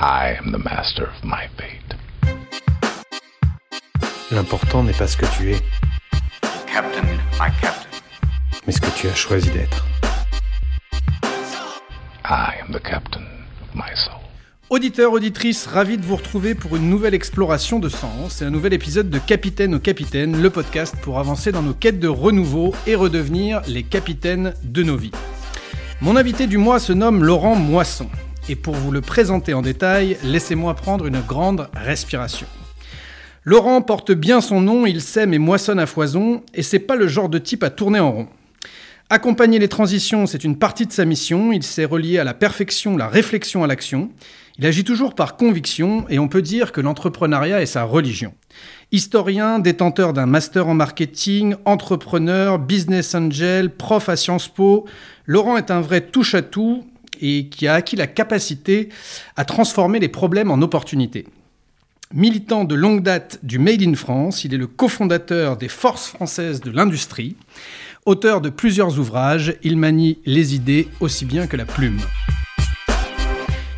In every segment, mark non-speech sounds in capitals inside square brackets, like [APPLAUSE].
I am the master of my fate. L'important n'est pas ce que tu es, Captain, my captain. mais ce que tu as choisi d'être. I am the captain of my soul. Auditeurs, auditrices, ravi de vous retrouver pour une nouvelle exploration de sens et un nouvel épisode de Capitaine au Capitaine, le podcast pour avancer dans nos quêtes de renouveau et redevenir les capitaines de nos vies. Mon invité du mois se nomme Laurent Moisson. Et pour vous le présenter en détail, laissez-moi prendre une grande respiration. Laurent porte bien son nom, il sème et moissonne à foison, et c'est pas le genre de type à tourner en rond. Accompagner les transitions, c'est une partie de sa mission, il s'est relié à la perfection, la réflexion à l'action. Il agit toujours par conviction, et on peut dire que l'entrepreneuriat est sa religion. Historien, détenteur d'un master en marketing, entrepreneur, business angel, prof à Sciences Po, Laurent est un vrai touche-à-tout et qui a acquis la capacité à transformer les problèmes en opportunités. Militant de longue date du Made in France, il est le cofondateur des Forces françaises de l'industrie. Auteur de plusieurs ouvrages, il manie les idées aussi bien que la plume.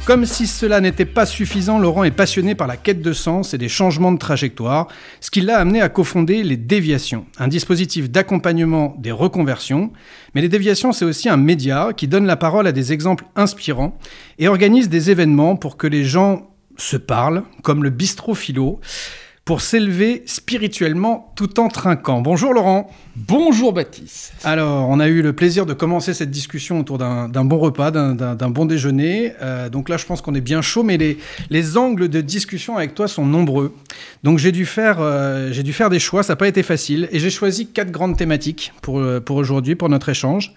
Comme si cela n'était pas suffisant, Laurent est passionné par la quête de sens et des changements de trajectoire, ce qui l'a amené à cofonder les Déviations, un dispositif d'accompagnement des reconversions. Mais les Déviations, c'est aussi un média qui donne la parole à des exemples inspirants et organise des événements pour que les gens se parlent, comme le bistrot philo, pour s'élever spirituellement tout en trinquant. Bonjour Laurent. Bonjour Baptiste. Alors, on a eu le plaisir de commencer cette discussion autour d'un bon repas, d'un- bon déjeuner. Euh, donc là, je pense qu'on est bien chaud, mais les, les angles de discussion avec toi sont nombreux. Donc j'ai dû faire, euh, dû faire des choix. Ça n'a pas été facile, et j'ai choisi quatre grandes thématiques pour euh, pour aujourd'hui, pour notre échange.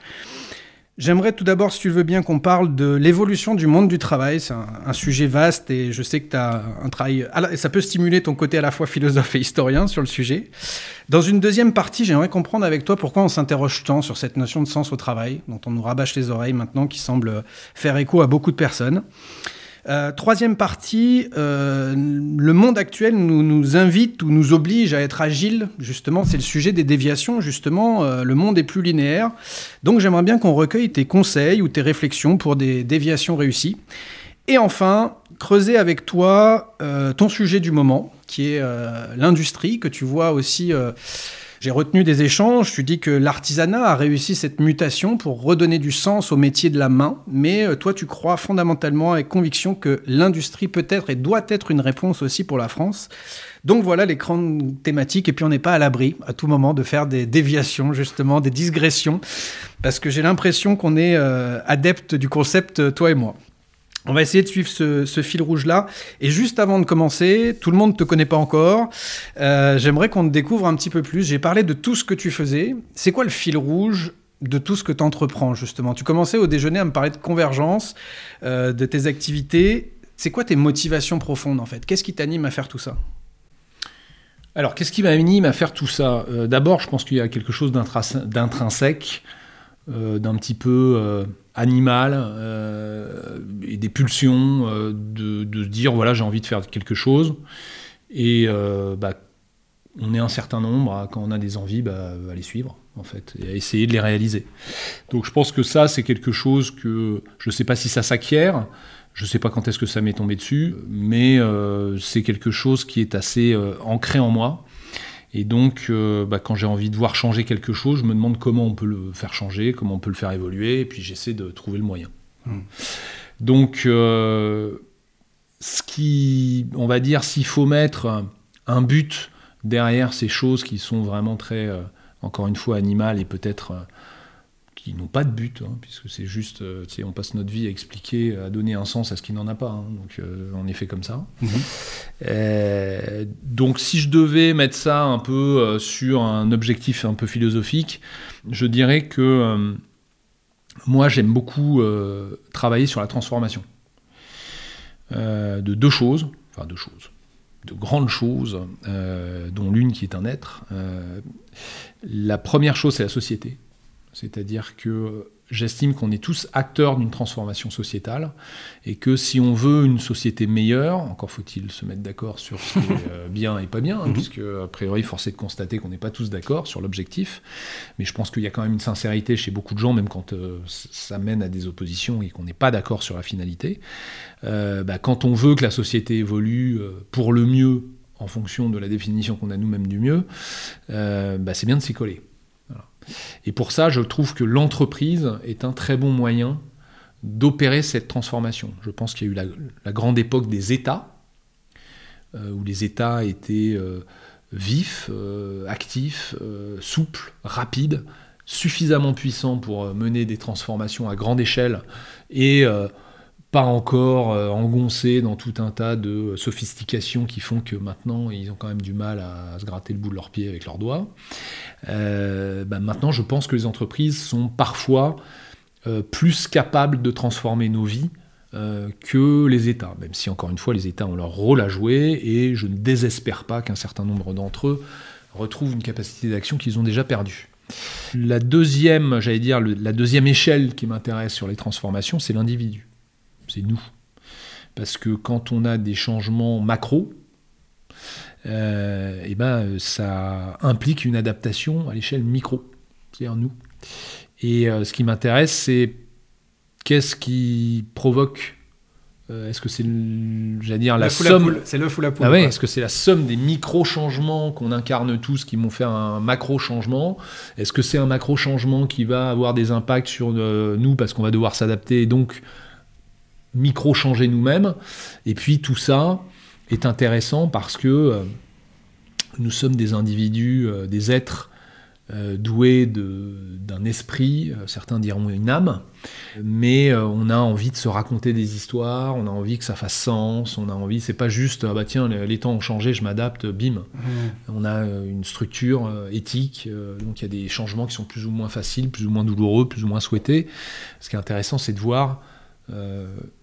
J'aimerais tout d'abord, si tu veux bien, qu'on parle de l'évolution du monde du travail. C'est un, sujet vaste et je sais que tu un travail. Ça peut stimuler ton côté à la fois philosophe et historien sur le sujet. Dans une deuxième partie, j'aimerais comprendre avec toi pourquoi on s'interroge tant sur cette notion de sens au travail, dont on nous rabâche les oreilles maintenant, qui semble faire écho à beaucoup de personnes. Euh, troisième partie, euh, le monde actuel nous, invite ou nous oblige à être agile. Justement, c'est le sujet des déviations. Justement, euh, le monde est plus linéaire. Donc, j'aimerais bien qu'on recueille tes conseils ou tes réflexions pour des déviations réussies. Et enfin, creuser avec toi ton sujet du moment, qui est l'industrie, que tu vois aussi. J'ai retenu des échanges, tu dis que l'artisanat a réussi cette mutation pour redonner du sens au métier de la main, mais euh, toi tu crois fondamentalement avec conviction que l'industrie peut être et doit être une réponse aussi pour la France. Donc voilà les grandes thématiques, et puis on n'est pas à l'abri à tout moment de faire des déviations, justement, des digressions, parce que j'ai l'impression qu'on est euh, adepte du concept, toi et moi. On va essayer de suivre ce, fil rouge-là. Et juste avant de commencer, tout le monde ne te connaît pas encore. Euh, J'aimerais qu'on te découvre un petit peu plus. J'ai parlé de tout ce que tu faisais. C'est quoi le fil rouge de tout ce que tu entreprends, justement? Tu commençais au déjeuner à me parler de convergence, euh, de tes activités. C'est quoi tes motivations profondes, en fait? Qu'est-ce qui t'anime à faire tout ça? Alors, qu'est-ce qui m'anime à faire tout ça? Euh, D'abord, je pense qu'il y a quelque chose d'intrinsèque, d'un petit peu euh, animal, euh, et des pulsions, euh, de, de se dire voilà, j'ai envie de faire quelque chose. Et euh, bah, on est un certain nombre, à, quand on a des envies, bah, à les suivre, en fait, et à essayer de les réaliser. Donc, je pense que ça, c'est quelque chose que je ne sais pas si ça s'acquiert. Je ne sais pas quand est-ce que ça m'est tombé dessus, mais euh, c'est quelque chose qui est assez euh, ancré en moi. Et donc, euh, bah, quand j'ai envie de voir changer quelque chose, je me demande comment on peut le faire changer, comment on peut le faire évoluer, et puis j'essaie de trouver le moyen. Donc, euh, ce qui, on va dire, s'il faut mettre un, but derrière ces choses qui sont vraiment très, euh, encore une fois, animales et peut-être qui n'ont pas de but, hein, puisque c'est juste, euh, on passe notre vie à expliquer, à donner un sens à ce qui n'en a pas. hein, donc, euh, on est fait comme ça. Euh, donc, si je devais mettre ça un peu euh, sur un objectif un peu philosophique, je dirais que moi, j'aime beaucoup travailler sur la transformation de deux choses, enfin deux choses, de grandes choses, dont l'une qui est un être. La première chose, c'est la société. C'est-à-dire que j'estime qu'on est tous acteurs d'une transformation sociétale et que si on veut une société meilleure, encore faut-il se mettre d'accord sur ce qui est [LAUGHS] euh, bien et pas bien, hein, Mhm. puisque a priori force est de constater qu'on n'est pas tous d'accord sur l'objectif, mais je pense qu'il y a quand même une sincérité chez beaucoup de gens, même quand euh, ça mène à des oppositions et qu'on n'est pas d'accord sur la finalité. Euh, bah, quand on veut que la société évolue pour le mieux en fonction de la définition qu'on a nous-mêmes du mieux, euh, bah, c'est bien de s'y coller. Et pour ça, je trouve que l'entreprise est un très bon moyen d'opérer cette transformation. Je pense qu'il y a eu la, grande époque des États, euh, où les États étaient euh, vifs, euh, actifs, souples, rapides, suffisamment puissants pour mener des transformations à grande échelle et pas encore euh, engoncés dans tout un tas de sophistications qui font que maintenant ils ont quand même du mal à se gratter le bout de leurs pieds avec leurs doigts. Euh, bah, maintenant, je pense que les entreprises sont parfois euh, plus capables de transformer nos vies que les États, même si encore une fois les États ont leur rôle à jouer et je ne désespère pas qu'un certain nombre d'entre eux retrouvent une capacité d'action qu'ils ont déjà perdue. La deuxième, j'allais dire, la deuxième échelle qui m'intéresse sur les transformations, c'est l'individu. C'est nous. Parce que quand on a des changements macro, euh, eh ben, ça implique une adaptation à l'échelle micro, c'est-à-dire nous. Et euh, ce qui m'intéresse, c'est qu'est-ce qui provoque euh, Est-ce que c'est, le- j'allais dire, la somme C'est l'œuf ou la poule. ah ouais, est-ce que c'est la somme des micro-changements qu'on incarne tous qui vont faire un macro-changement? Est-ce que c'est un macro-changement qui va avoir des impacts sur nous parce qu'on va devoir s'adapter et donc micro-changer nous-mêmes Et puis tout ça est intéressant parce que euh, nous sommes des individus, euh, des êtres euh, doués d'un esprit, certains diront une âme, mais on a envie de se raconter des histoires, on a envie que ça fasse sens, on a envie, c'est pas juste, ah bah tiens, les, les temps ont changé, je m'adapte, bim. Mmh. On a une structure éthique, donc il y a des changements qui sont plus ou moins faciles, plus ou moins douloureux, plus ou moins souhaités. Ce qui est intéressant, c'est de voir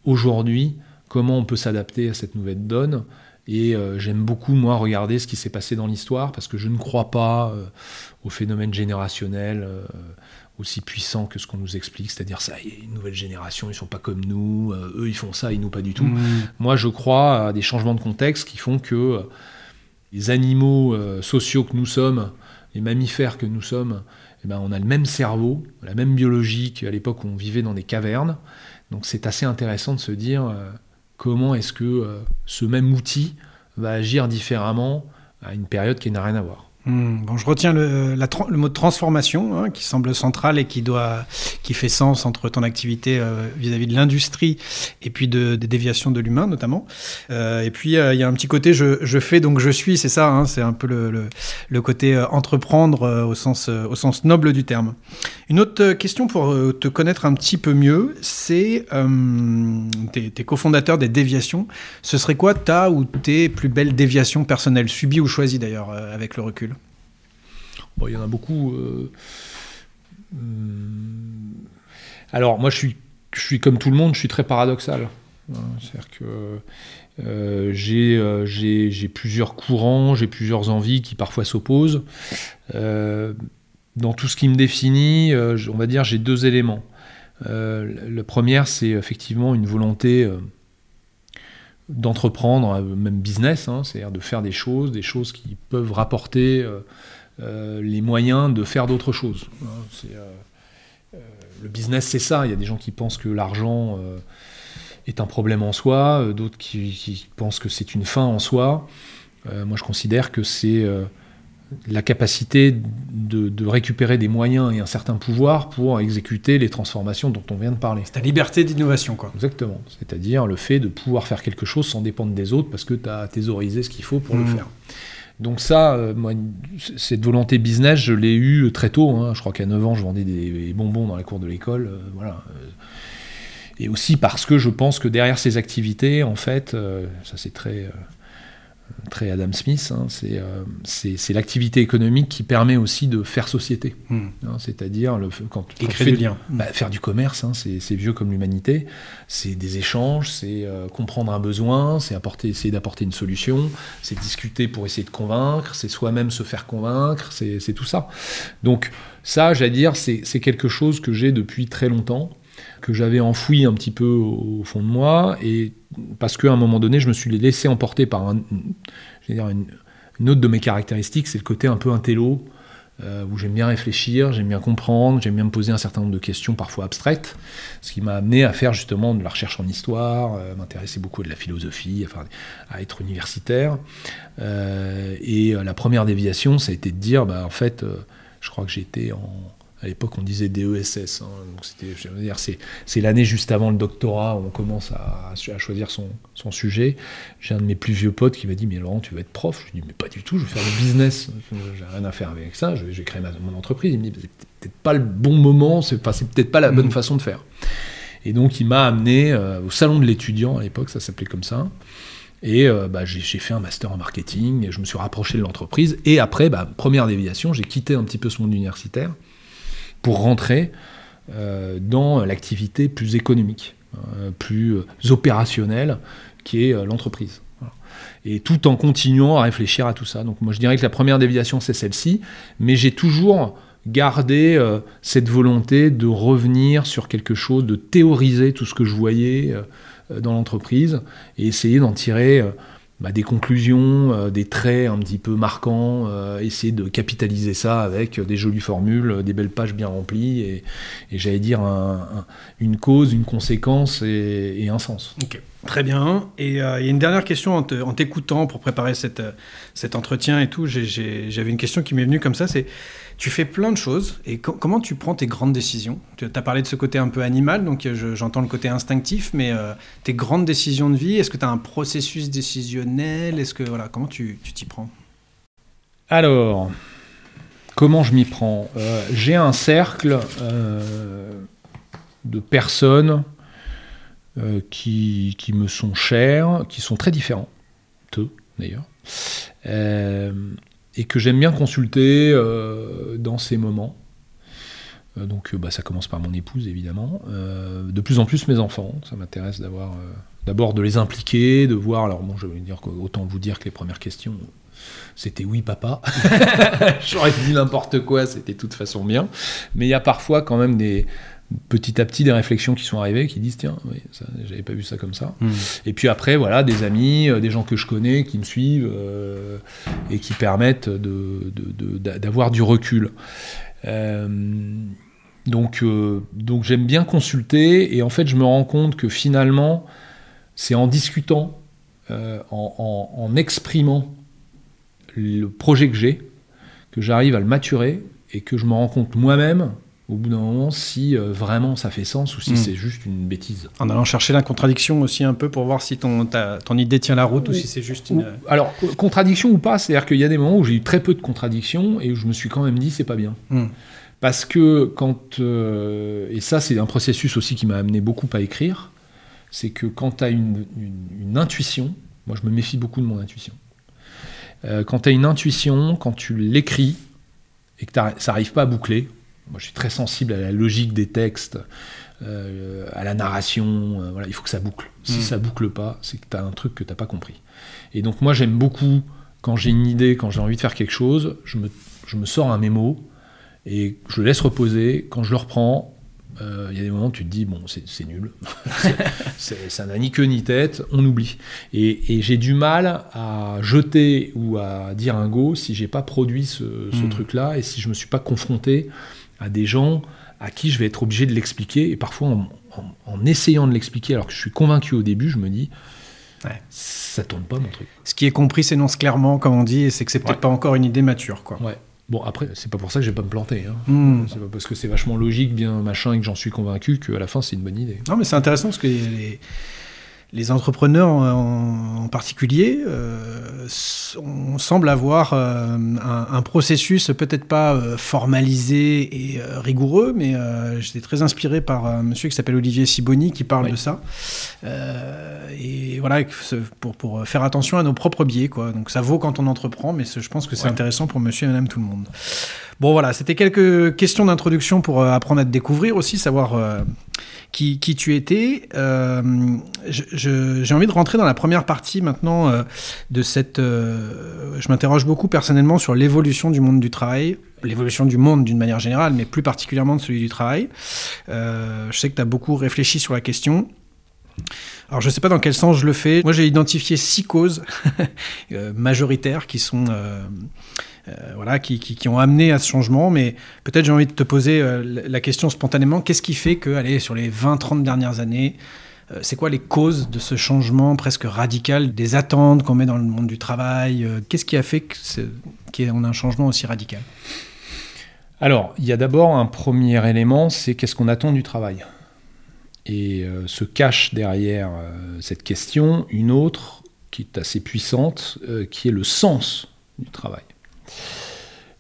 aujourd'hui comment on peut s'adapter à cette nouvelle donne. Et euh, j'aime beaucoup, moi, regarder ce qui s'est passé dans l'histoire, parce que je ne crois pas euh, au phénomène générationnel euh, aussi puissant que ce qu'on nous explique, c'est-à-dire ça, y a une nouvelle génération, ils sont pas comme nous, euh, eux ils font ça, et nous pas du tout. Mmh. Moi, je crois à des changements de contexte qui font que euh, les animaux euh, sociaux que nous sommes, les mammifères que nous sommes, eh ben, on a le même cerveau, la même biologie qu'à l'époque où on vivait dans des cavernes. Donc c'est assez intéressant de se dire euh, comment est-ce que euh, ce même outil va agir différemment à une période qui n'a rien à voir. Hmm, Bon, je retiens le, mot de transformation hein, qui semble central et qui doit, qui fait sens entre ton activité euh, vis-à-vis de l'industrie et puis de, des déviations de l'humain notamment. Et puis il y a un petit côté je, fais donc je suis, c'est ça, hein, c'est un peu le, côté entreprendre au sens noble du terme. Une autre euh, question pour euh, te connaître un petit peu mieux, c'est euh, tes, cofondateurs des déviations. Ce serait quoi ta ou tes plus belles déviations personnelles, subies ou choisies d'ailleurs avec le recul? Il y en a beaucoup. Alors, moi, je suis, comme tout le monde, je suis très paradoxal. Hein, C'est-à-dire que j'ai plusieurs courants, j'ai plusieurs envies qui parfois s'opposent. Dans tout ce qui me définit, euh, on va dire, j'ai deux éléments. Euh, le premier, c'est effectivement une volonté euh, d'entreprendre, même business, hein, c'est-à-dire de faire des choses, des choses qui peuvent rapporter les moyens de faire d'autres choses. hein. Le business, c'est ça. Il y a des gens qui pensent que l'argent est un problème en soi, d'autres qui, pensent que c'est une fin en soi. Moi, je considère que c'est la capacité de, de récupérer des moyens et un certain pouvoir pour exécuter les transformations dont on vient de parler. C'est ta liberté d'innovation, quoi. Exactement. C'est-à-dire le fait de pouvoir faire quelque chose sans dépendre des autres parce que tu as thésaurisé ce qu'il faut pour le Mhm. faire. Donc ça, euh, moi, cette volonté business, je l'ai eue très tôt. hein. Je crois qu'à 9 ans, je vendais des, des bonbons dans la cour de l'école. euh, voilà. euh. Et aussi parce que je pense que derrière ces activités, en fait, euh, ça c'est très, euh, très Adam Smith, hein, c'est euh, c'est c'est l'activité économique qui permet aussi de faire société. Hmm. hein, C'est-à-dire le- quand, quand créer du lien. bah, faire du commerce, hein, c'est c'est vieux comme l'humanité. C'est des échanges, c'est euh, comprendre un besoin, c'est apporter, essayer d'apporter une solution, c'est discuter pour essayer de convaincre, c'est soi-même se faire convaincre, c'est tout ça. Donc ça, j'allais dire, c'est quelque chose que j'ai depuis très longtemps, que j'avais enfoui un petit peu au, fond de moi, et parce qu'à un moment donné, je me suis laissé emporter par une, autre de mes caractéristiques, c'est le côté un peu intello, euh, où j'aime bien réfléchir, j'aime bien comprendre, j'aime bien me poser un certain nombre de questions parfois abstraites, ce qui m'a amené à faire justement de la recherche en histoire, euh, m'intéresser beaucoup à de la philosophie, enfin, à être universitaire. Euh, et euh, la première déviation, ça a été de dire, bah, en fait, je crois que j'étais en... À l'époque, on disait DESS. hein, donc c'était, je veux dire, c'est, c'est l'année juste avant le doctorat où on commence à, à choisir son, son sujet. J'ai un de mes plus vieux potes qui m'a dit Mais Laurent, tu vas être prof Je lui dis Mais pas du tout, je vais faire du business. J'ai rien à faire avec ça, je vais, je vais créer ma- mon entreprise. Il me dit C'est peut-être pas le bon moment, c'est, enfin, c'est peut-être pas la bonne Mhm. façon de faire. Et donc, il m'a amené euh, au salon de l'étudiant à l'époque, ça s'appelait comme ça. Et euh, bah, j'ai, j'ai fait un master en marketing, et je me suis rapproché de l'entreprise. Et après, bah, première déviation, j'ai quitté un petit peu ce monde universitaire pour rentrer euh, dans l'activité plus économique, euh, plus euh, opérationnelle, qui est l'entreprise. Et tout en continuant à réfléchir à tout ça. Donc moi je dirais que la première déviation c'est celle-ci, mais j'ai toujours gardé cette volonté de revenir sur quelque chose, de théoriser tout ce que je voyais dans l'entreprise et essayer d'en tirer bah, des conclusions, euh, des traits un petit peu marquants, euh, essayer de capitaliser ça avec euh, des jolies formules, des belles pages bien remplies et, j'allais dire un- un- une cause, une conséquence et, un sens. Ok, très bien. Et il y a une dernière question en t'écoutant pour préparer cet entretien et tout. J'avais une question qui m'est venue comme ça. C'est tu fais plein de choses et co- comment tu prends tes grandes décisions? Tu as parlé de ce côté un peu animal, donc euh, je- j'entends le côté instinctif, mais euh, tes grandes décisions de vie, est-ce que tu as un processus décisionnel? Est-ce que voilà, comment tu t'y prends? Alors, comment je m'y prends? Euh, J'ai un cercle de personnes qui, me sont chères, qui sont très différents, eux d'ailleurs, et que j'aime bien consulter euh, dans ces moments. Euh, donc euh, bah, ça commence par mon épouse évidemment, de plus en plus mes enfants, ça m'intéresse d'avoir d'abord de les impliquer, de voir, alors bon je vais dire autant vous dire que les premières questions c'était oui papa, [LAUGHS] j'aurais dit n'importe quoi, c'était de toute façon bien, mais il y a parfois quand même des petit à petit des réflexions qui sont arrivées qui disent tiens oui, j'avais pas vu ça comme ça et puis après, voilà, des amis, euh, des gens que je connais qui me suivent euh, et qui permettent de- de- d'avoir du recul. Euh, donc, donc j'aime bien consulter et en fait, je me rends compte que finalement, c'est en discutant, en, en- en exprimant le projet que j'ai, que j'arrive à le maturer et que je me rends compte moi-même, au bout d'un moment, si euh, vraiment ça fait sens ou si Mm. c'est juste une bêtise. En allant chercher la contradiction aussi un peu pour voir si ton, ta- ton idée tient la route ou si c'est juste une. Ou- alors, euh, contradiction ou pas, c'est-à-dire qu'il y a des moments où j'ai eu très peu de contradictions et où je me suis quand même dit c'est pas bien. Hmm. Parce que quand. euh, et ça, c'est un processus aussi qui m'a amené beaucoup à écrire. C'est que quand tu as une, une- une intuition, moi je me méfie beaucoup de mon intuition. Euh, quand tu as une intuition, quand tu l'écris et que ça n'arrive pas à boucler, moi je suis très sensible à la logique des textes, euh, à la narration, euh, voilà, il faut que ça boucle. Si Mm. ça boucle pas, c'est que tu as un truc que tu n'as pas compris. Et donc moi j'aime beaucoup, quand j'ai une idée, quand j'ai envie de faire quelque chose, je me, je me sors un mémo et je le laisse reposer. Quand je le reprends, euh, il y a des moments où tu te dis, bon, c'est nul. [LAUGHS] C'est- ça n'a ni queue ni tête, on oublie. Et, et j'ai du mal à jeter ou à dire un go si j'ai pas produit ce, ce Mm. truc-là et si je me suis pas confronté à des gens à qui je vais être obligé de l'expliquer. Et parfois, en, en- en essayant de l'expliquer, alors que je suis convaincu au début, je me dis, Ouais. ça tourne pas mon truc. Ce qui est compris s'énonce clairement, comme on dit, et c'est que c'est peut-être Ouais. pas encore une idée mature, quoi. Ouais. Bon, après, c'est pas pour ça que je vais pas me planter. Hein. Hmm. C'est pas parce que c'est vachement logique, bien machin, et que j'en suis convaincu qu'à la fin, c'est une bonne idée. Non, mais c'est intéressant parce que les, les entrepreneurs en, en particulier, euh, on semble avoir un, un, processus peut-être pas formalisé et rigoureux, mais j'étais très inspiré par un monsieur qui s'appelle Olivier Siboni qui parle de ça. et voilà, pour, pour faire attention à nos propres biais. Quoi. Donc ça vaut quand on entreprend, mais je pense que c'est intéressant pour monsieur et madame tout le monde. Bon voilà, c'était quelques questions d'introduction pour euh, apprendre à te découvrir aussi, savoir euh, qui, qui, tu étais. Euh, j'ai envie de rentrer dans la première partie maintenant de cette... je m'interroge beaucoup personnellement sur l'évolution du monde du travail, l'évolution du monde d'une manière générale, mais plus particulièrement de celui du travail. je sais que tu as beaucoup réfléchi sur la question. Alors je ne sais pas dans quel sens je le fais. Moi j'ai identifié six causes [LAUGHS] majoritaires qui sont voilà, qui, qui, ont amené à ce changement. Mais peut-être j'ai envie de te poser euh, la question spontanément. Qu'est-ce qui fait que, allez, sur les 20-30 dernières années, euh, c'est quoi les causes de ce changement presque radical des attentes qu'on met dans le monde du travail Qu'est-ce qui a fait qu'on a un changement aussi radical? Alors, il y a d'abord un premier élément, c'est qu'est-ce qu'on attend du travail? Et se cache derrière cette question une autre qui est assez puissante, qui est le sens du travail.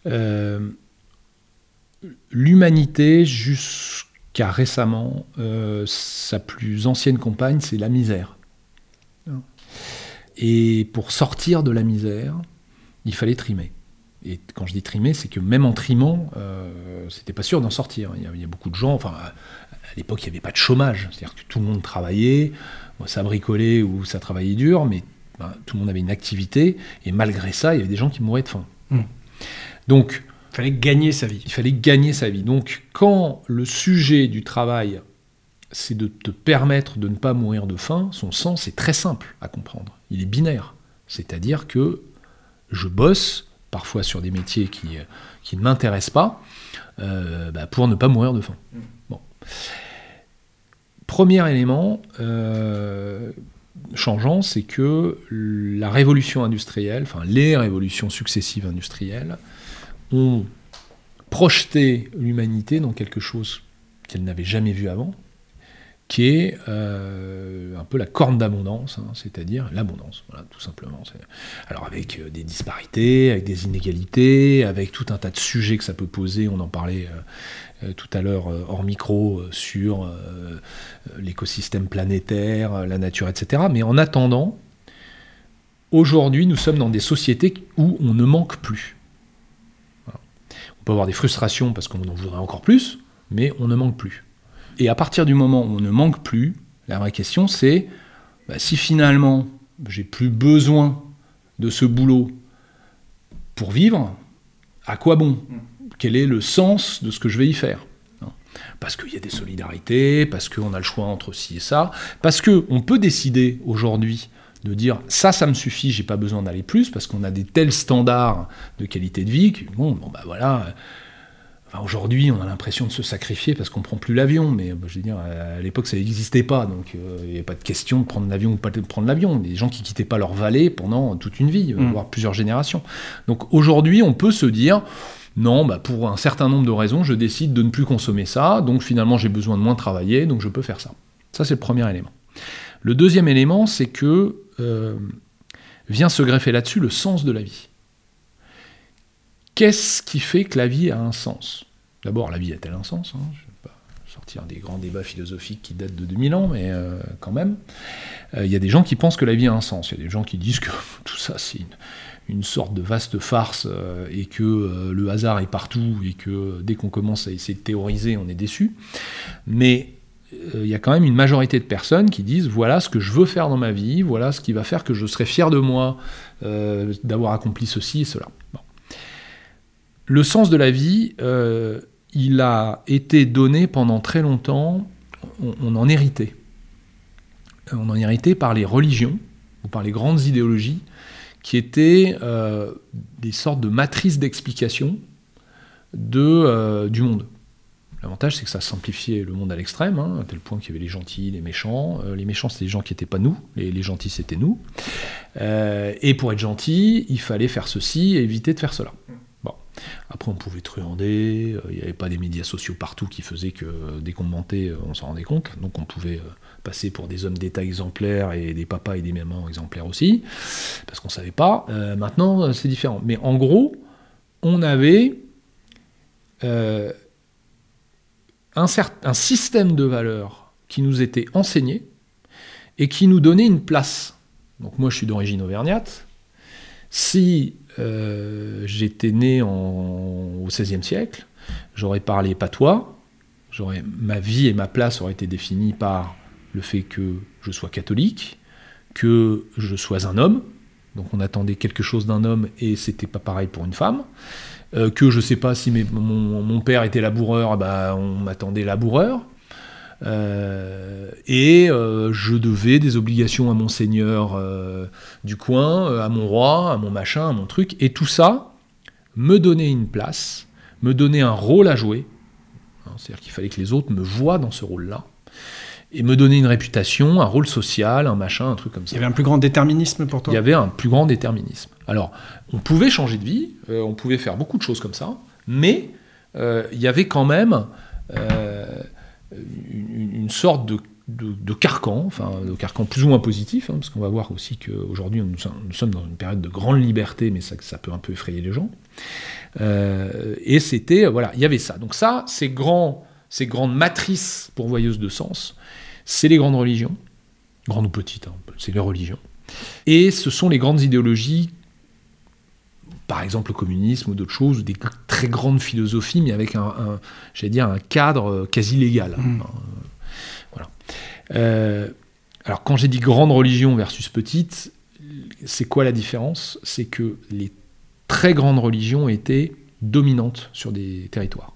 Euh, l'humanité, jusqu'à récemment, euh, sa plus ancienne compagne, c'est la misère. Et pour sortir de la misère, il fallait trimer. Et quand je dis trimer, c'est que même en trimant, euh, c'était pas sûr d'en sortir. Il y, a, beaucoup de gens, enfin, à l'époque, il n'y avait pas de chômage. C'est-à-dire que tout le monde travaillait, ça bricolait ou ça travaillait dur, mais ben, tout le monde avait une activité. Et malgré ça, il y avait des gens qui mouraient de faim. Hmm. Donc, il fallait gagner sa vie. Il fallait gagner sa vie. Donc, quand le sujet du travail, c'est de te permettre de ne pas mourir de faim, son sens est très simple à comprendre. Il est binaire. C'est-à-dire que je bosse, parfois sur des métiers qui, qui ne m'intéressent pas, euh, bah, pour ne pas mourir de faim. Hmm. Bon. Premier élément euh, changeant, c'est que la révolution industrielle, enfin les révolutions successives industrielles, ont projeté l'humanité dans quelque chose qu'elle n'avait jamais vu avant, qui est euh, un peu la corne d'abondance, hein, c'est-à-dire l'abondance, tout simplement. Alors avec euh, des disparités, avec des inégalités, avec tout un tas de sujets que ça peut poser, on en parlait euh, tout à l'heure hors micro sur l'écosystème planétaire, la nature, etc. Mais en attendant, aujourd'hui nous sommes dans des sociétés où on ne manque plus peut avoir des frustrations parce qu'on en voudrait encore plus, mais on ne manque plus. Et à partir du moment où on ne manque plus, la vraie question c'est bah, si finalement j'ai plus besoin de ce boulot pour vivre, à quoi bon? Quel est le sens de ce que je vais y faire parce qu'il y a des solidarités, parce qu'on a le choix entre ci et ça, parce qu'on peut décider aujourd'hui de dire ça, ça me suffit, j'ai pas besoin d'aller plus, parce qu'on a des tels standards de qualité de vie que, bon, bon bah voilà. aujourd'hui, on a l'impression de se sacrifier parce qu'on prend plus l'avion, mais bah, je veux dire, à l'époque, ça n'existait pas, donc euh, il n'y avait pas de question de prendre l'avion ou pas de prendre l'avion. Des gens qui quittaient pas leur vallée pendant toute une vie, mm. voire plusieurs générations. Donc aujourd'hui, on peut se dire, non, bah pour un certain nombre de raisons, je décide de ne plus consommer ça, donc finalement j'ai besoin de moins travailler, donc je peux faire ça. Ça, c'est le premier élément. Le deuxième élément, c'est que euh, vient se greffer là-dessus le sens de la vie. Qu'est-ce qui fait que la vie a un sens? D'abord, la vie a-t-elle un sens hein? Je ne vais pas sortir des grands débats philosophiques qui datent de 2000 ans, mais euh, quand même. Euh, il y a des gens qui pensent que la vie a un sens. Il y a des gens qui disent que [LAUGHS] tout ça, c'est une, sorte de vaste farce et que le hasard est partout et que dès qu'on commence à essayer de théoriser, on est déçu. Mais euh, il y a quand même une majorité de personnes qui disent voilà ce que je veux faire dans ma vie, voilà ce qui va faire que je serai fier de moi euh, d'avoir accompli ceci et cela. Le sens de la vie, euh, il a été donné pendant très longtemps, on, en héritait. On en héritait par les religions ou par les grandes idéologies qui étaient des sortes de matrices d'explication de, du monde. L'avantage, c'est que ça simplifiait le monde à l'extrême, hein, à tel point qu'il y avait les gentils, les méchants. Euh, les méchants, c'était les gens qui n'étaient pas nous, les, les gentils, c'était nous. Euh, et pour être gentil, il fallait faire ceci et éviter de faire cela. Bon. Après, on pouvait truander, euh, il n'y avait pas des médias sociaux partout qui faisaient que euh, dès qu'on mentait, euh, on s'en rendait compte. Donc on pouvait euh, passer pour des hommes d'État exemplaires et des papas et des mamans exemplaires aussi, parce qu'on ne savait pas. Euh, maintenant, euh, c'est différent. Mais en gros, on avait euh, un, un système de valeurs qui nous était enseigné et qui nous donnait une place. Donc moi, je suis d'origine auvergnate. Si j'étais né en- au XVIe siècle, j'aurais parlé patois, ma vie et ma place auraient été définies par le fait que je sois catholique, que je sois un homme, donc on attendait quelque chose d'un homme et c'était pas pareil pour une femme, euh, que je sais pas si mes- mon, père était laboureur, bah, on m'attendait laboureur, euh, et euh, je devais des obligations à mon seigneur du coin, à mon roi, à mon machin, à mon truc, et tout ça me donnait une place, me donnait un rôle à jouer. Hein, C'est-à-dire qu'il fallait que les autres me voient dans ce rôle-là, et me donner une réputation, un rôle social, un machin, un truc comme Il ça. y avait un plus grand déterminisme pour toi? Il y avait un plus grand déterminisme. Alors, on pouvait changer de vie, euh, on pouvait faire beaucoup de choses comme ça, mais euh, il y avait quand même euh, une, sorte de, de- de carcan, enfin de carcan plus ou moins positif, hein, parce qu'on va voir aussi qu'aujourd'hui nous, sommes- nous sommes dans une période de grande liberté, mais ça, ça peut un peu effrayer les gens. Et c'était, voilà, il y avait ça. Donc ça, ces, grands, ces grandes matrices pourvoyeuses de sens, c'est les grandes religions, grandes ou petites, hein, c'est les religions. Et ce sont les grandes idéologies, par exemple le communisme ou d'autres choses, ou des très grandes philosophies, mais avec un, un j'allais dire, un cadre quasi légal. Mm. Hein, voilà. Euh, alors quand j'ai dit grande religion versus petite, c'est quoi la différence? C'est que les très grandes religions étaient dominantes sur des territoires.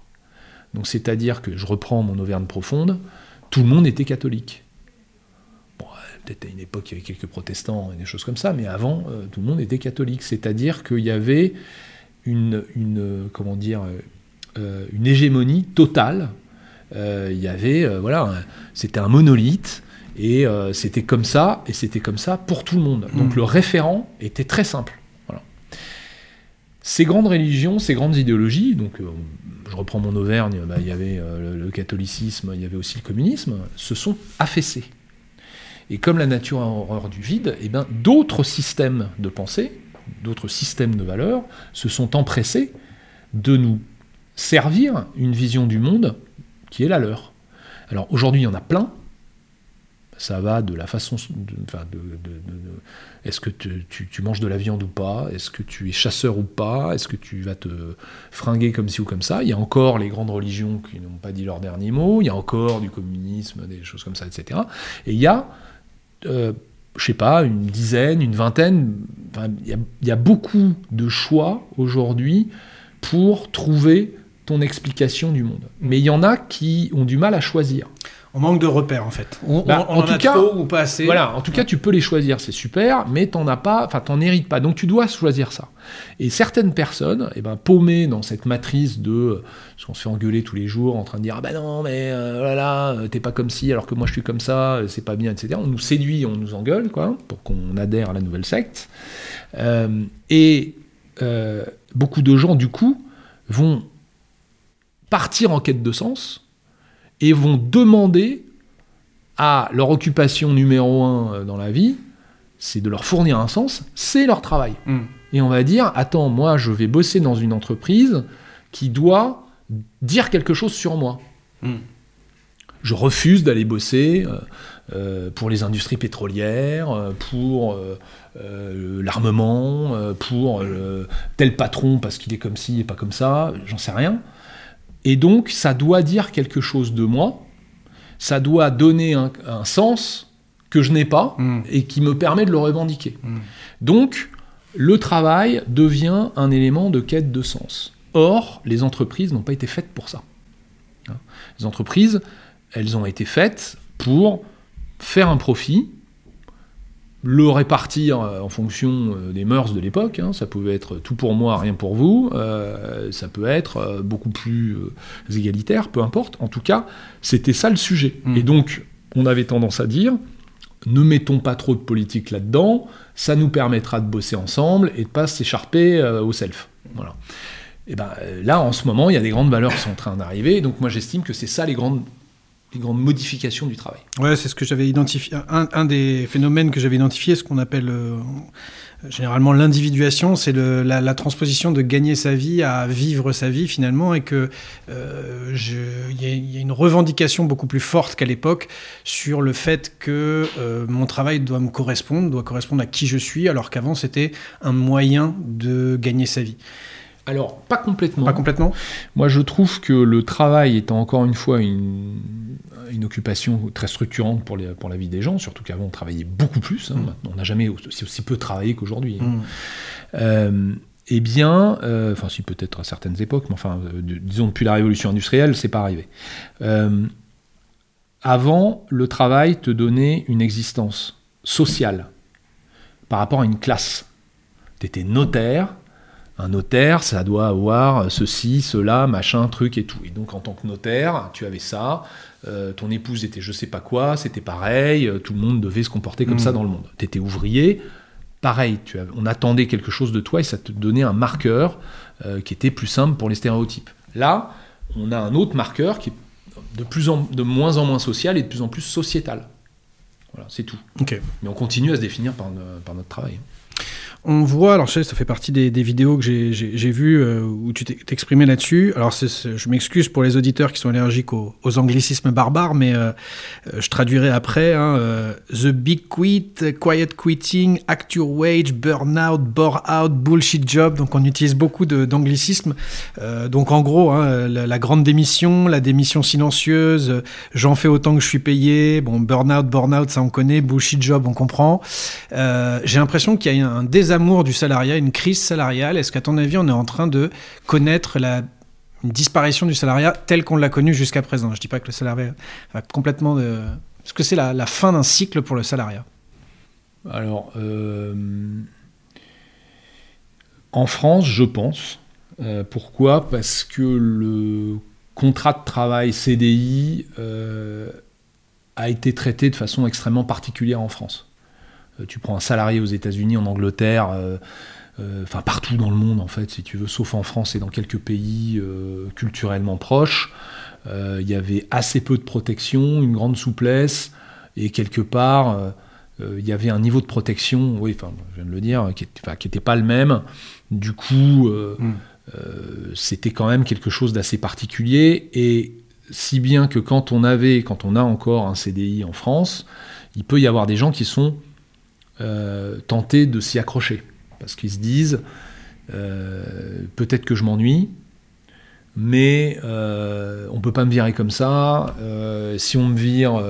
Donc c'est-à-dire que je reprends mon Auvergne profonde, tout le monde était catholique. Bon, peut-être à une époque il y avait quelques protestants et des choses comme ça, mais avant euh, tout le monde était catholique. C'est-à-dire qu'il y avait une, une, comment dire, euh, une hégémonie totale. Euh, il y avait, voilà, c'était un monolithe. Et c'était comme ça, et c'était comme ça pour tout le monde. Donc Mm. le référent était très simple. Ces grandes religions, ces grandes idéologies, donc euh, je reprends mon Auvergne, bah, il y avait euh, le, catholicisme, il y avait aussi le communisme, se sont affaissés. Et comme la nature a horreur du vide, eh ben, d'autres systèmes de pensée, d'autres systèmes de valeurs se sont empressés de nous servir une vision du monde qui est la leur. Alors aujourd'hui, il y en a plein. Ça va de la façon. de- est-ce que tu, tu- tu manges de la viande ou pas? Est-ce que tu es chasseur ou pas? Est-ce que tu vas te fringuer comme ci ou comme ça? Il y a encore les grandes religions qui n'ont pas dit leur dernier mot. Il y a encore du communisme, des choses comme ça, etc. Et il y a, euh, je sais pas, une dizaine, une vingtaine. enfin, il, y a, il y a beaucoup de choix aujourd'hui pour trouver ton explication du monde. Mais il y en a qui ont du mal à choisir. On manque de repères en fait. On, Bah, on- on en en tout a cas- trop ou pas assez. Voilà, en tout cas, tu peux les choisir, c'est super, mais t'en as pas, enfin, t'en hérites pas. Donc, tu dois choisir ça. Et certaines personnes, eh ben, paumées dans cette matrice de, euh, parce qu'on se fait engueuler tous les jours en train de dire, ah ben non, mais euh, voilà, euh, t'es pas comme ci, alors que moi je suis comme ça, euh, c'est pas bien, etc. On nous séduit, on nous engueule, quoi, pour qu'on adhère à la nouvelle secte. Euh, et euh, beaucoup de gens, du coup, vont partir en quête de sens et vont demander à leur occupation numéro un euh, dans la vie, c'est de leur fournir un sens, c'est leur travail. Mm. Et on va dire, attends, moi je vais bosser dans une entreprise qui doit dire quelque chose sur moi. Mm. Je refuse d'aller bosser euh, euh, pour les industries pétrolières, pour euh, euh, l'armement, pour tel patron parce qu'il est comme ci et pas comme ça, j'en sais rien. Et donc ça doit dire quelque chose de moi, ça doit donner un, un sens que je n'ai pas Mm. et qui me permet de le revendiquer. Mm. Donc, le travail devient un élément de quête de sens. Or, les entreprises n'ont pas été faites pour ça. Les entreprises, elles ont été faites pour faire un profit, le répartir euh, en fonction euh, des mœurs de l'époque. hein. Ça pouvait être tout pour moi, rien pour vous. Euh, ça peut être beaucoup plus égalitaire, peu importe. En tout cas, c'était ça le sujet. Mm. Et donc, on avait tendance à dire, ne mettons pas trop de politique là-dedans, ça nous permettra de bosser ensemble et de pas s'écharper euh, au self. Voilà. Et ben euh, là, en ce moment, il y a des grandes valeurs qui sont en train d'arriver. Donc moi, j'estime que c'est ça les grandes, les grandes modifications du travail. Ouais, c'est ce que j'avais identifié. Un, des phénomènes que j'avais identifié, ce qu'on appelle euh, généralement l'individuation, c'est la, transposition de gagner sa vie à vivre sa vie finalement, et que euh, il y a une revendication beaucoup plus forte qu'à l'époque sur le fait que euh, mon travail doit me correspondre, doit correspondre à qui je suis, alors qu'avant c'était un moyen de gagner sa vie. Alors, pas complètement. Pas complètement. Moi, je trouve que le travail étant encore une fois une, une occupation très structurante pour, les, pour la vie des gens, surtout qu'avant on travaillait beaucoup plus. hein. Mm. Maintenant, on n'a jamais aussi, aussi peu travaillé qu'aujourd'hui. hein. Mm. Euh, eh bien, euh, enfin, si peut-être à certaines époques, mais enfin, euh, disons depuis la révolution industrielle, c'est pas arrivé. Avant, le travail te donnait une existence sociale par rapport à une classe. Tu étais notaire. Un notaire, ça doit avoir ceci, cela, machin, truc et tout. Et donc, en tant que notaire, tu avais ça. euh, ton épouse était je sais pas quoi, c'était pareil. euh, tout le monde devait se comporter comme Mm. ça dans le monde. Tu étais ouvrier, pareil. Tu avais- on attendait quelque chose de toi et ça te donnait un marqueur euh, qui était plus simple pour les stéréotypes. Là, on a un autre marqueur qui est de, plus en, de moins en moins social et de plus en plus sociétal. Voilà, c'est tout. Ok. Mais on continue à se définir par notre travail. On voit, alors ça fait partie des, vidéos que j'ai- vues euh, où tu t'exprimais là-dessus. Alors je m'excuse pour les auditeurs qui sont allergiques aux, anglicismes barbares, mais euh, euh, je traduirai après. hein, The big quit, quiet quitting, act your wage, burnout, bore out, bullshit job. Donc on utilise beaucoup d'anglicismes. Donc en gros, hein, la, la grande démission, la démission silencieuse, j'en fais autant que je suis payé. Bon, burnout, burnout, ça on connaît. Bullshit job, on comprend. J'ai l'impression qu'il y a un désamour du salariat, une crise salariale. Est-ce qu'à ton avis, on est en train de connaître la disparition du salariat tel qu'on l'a connu jusqu'à présent? Je dis pas que le salariat va complètement de... Est-ce que c'est la, fin d'un cycle pour le salariat? Alors, euh, en France, je pense. Euh, pourquoi? Parce que le contrat de travail CDI euh, a été traité de façon extrêmement particulière en France. Euh, tu prends un salarié aux États-Unis, en Angleterre, euh, euh, enfin partout dans le monde en fait, si tu veux, sauf en France et dans quelques pays culturellement proches. Il y avait assez peu de protection, une grande souplesse, et quelque part, il y avait un niveau de protection, oui, enfin, je viens de le dire, qui n'était pas le même. Du coup, euh, Mm. euh, c'était quand même quelque chose d'assez particulier, et si bien que quand on avait, quand on a encore un CDI en France, il peut y avoir des gens qui sont euh, tentés de s'y accrocher, parce qu'ils se disent, euh, peut-être que je m'ennuie, mais euh, on peut pas me virer comme ça. si on me vire,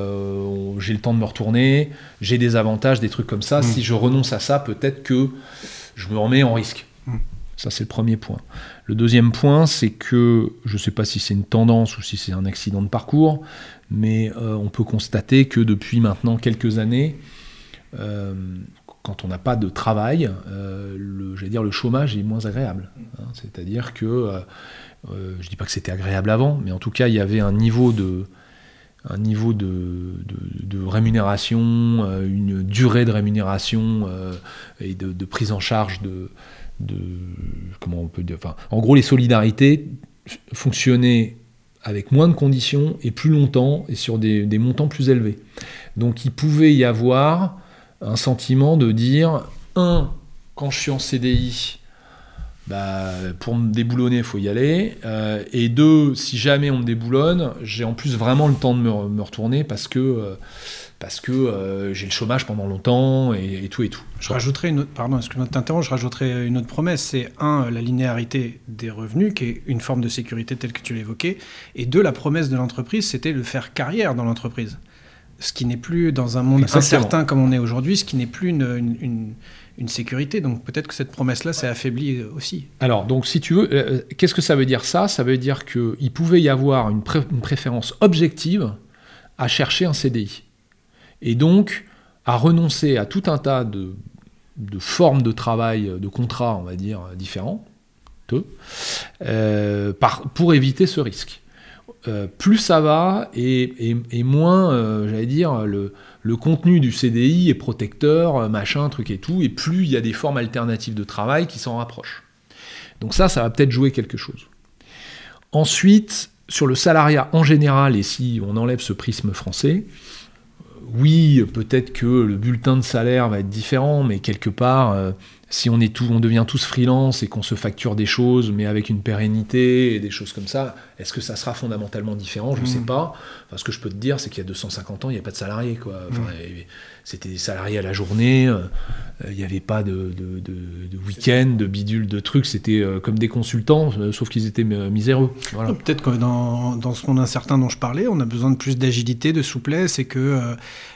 j'ai le temps de me retourner, j'ai des avantages, des trucs comme ça. Mm. Si je renonce à ça, peut-être que je me remets en risque. Mm. Ça, c'est le premier point. Le deuxième point, c'est que, je ne sais pas si c'est une tendance ou si c'est un accident de parcours, mais on peut constater que depuis maintenant quelques années, euh, quand on n'a pas de travail, euh, le, dire, le chômage est moins agréable. hein. C'est-à-dire que, euh, euh, je ne dis pas que c'était agréable avant, mais en tout cas, il y avait un niveau de, un niveau de, rémunération, une durée de rémunération et de, prise en charge de, comment on peut dire, en gros, les solidarités fonctionnaient avec moins de conditions et plus longtemps et sur des montants plus élevés. Donc, il pouvait y avoir un sentiment de dire un, quand je suis en CDI, bah, pour me déboulonner, il faut y aller. Euh, et deux, si jamais on me déboulonne, j'ai en plus vraiment le temps de me, retourner parce que, euh, parce que euh, j'ai le chômage pendant longtemps et, et tout et tout. Je rajouterai une autre, pardon, je rajouterai une autre promesse. C'est un, la linéarité des revenus, qui est une forme de sécurité telle que tu l'évoquais. Et deux, la promesse de l'entreprise, c'était de faire carrière dans l'entreprise. Ce qui n'est plus dans un monde Exactement. incertain comme on est aujourd'hui, ce qui n'est plus une, une, une- une sécurité. Donc peut-être que cette promesse-là s'est affaiblie aussi. Alors, donc, si tu veux, euh, qu'est-ce que ça veut dire ça? Ça veut dire qu'il pouvait y avoir une, pré- une préférence objective à chercher un CDI. Et donc, à renoncer à tout un tas de, de formes de travail, de contrats, on va dire, différents, euh, par- pour éviter ce risque. Euh, plus ça va et, moins, euh, j'allais dire, le, le contenu du CDI est protecteur, euh, machin, truc et tout, et plus il y a des formes alternatives de travail qui s'en rapprochent. Donc ça, ça va peut-être jouer quelque chose. Ensuite, sur le salariat en général, et si on enlève ce prisme français, oui, peut-être que le bulletin de salaire va être différent, mais quelque part, si on, est tout, on devient tous freelance et qu'on se facture des choses, mais avec une pérennité et des choses comme ça, est-ce que ça sera fondamentalement différent? Je ne sais Mm. pas. Enfin, ce que je peux te dire, c'est qu'il y a 250 ans, il n'y a pas de salariés. Quoi. Enfin, Mm. C'était des salariés à la journée, euh, il n'y avait pas de, de, de- de week-end, de bidule, de trucs. C'était euh, comme des consultants, euh, sauf qu'ils étaient euh, miséreux. Voilà. Peut-être que dans, dans ce monde incertain dont je parlais, on a besoin de plus d'agilité, de souplesse, et que euh,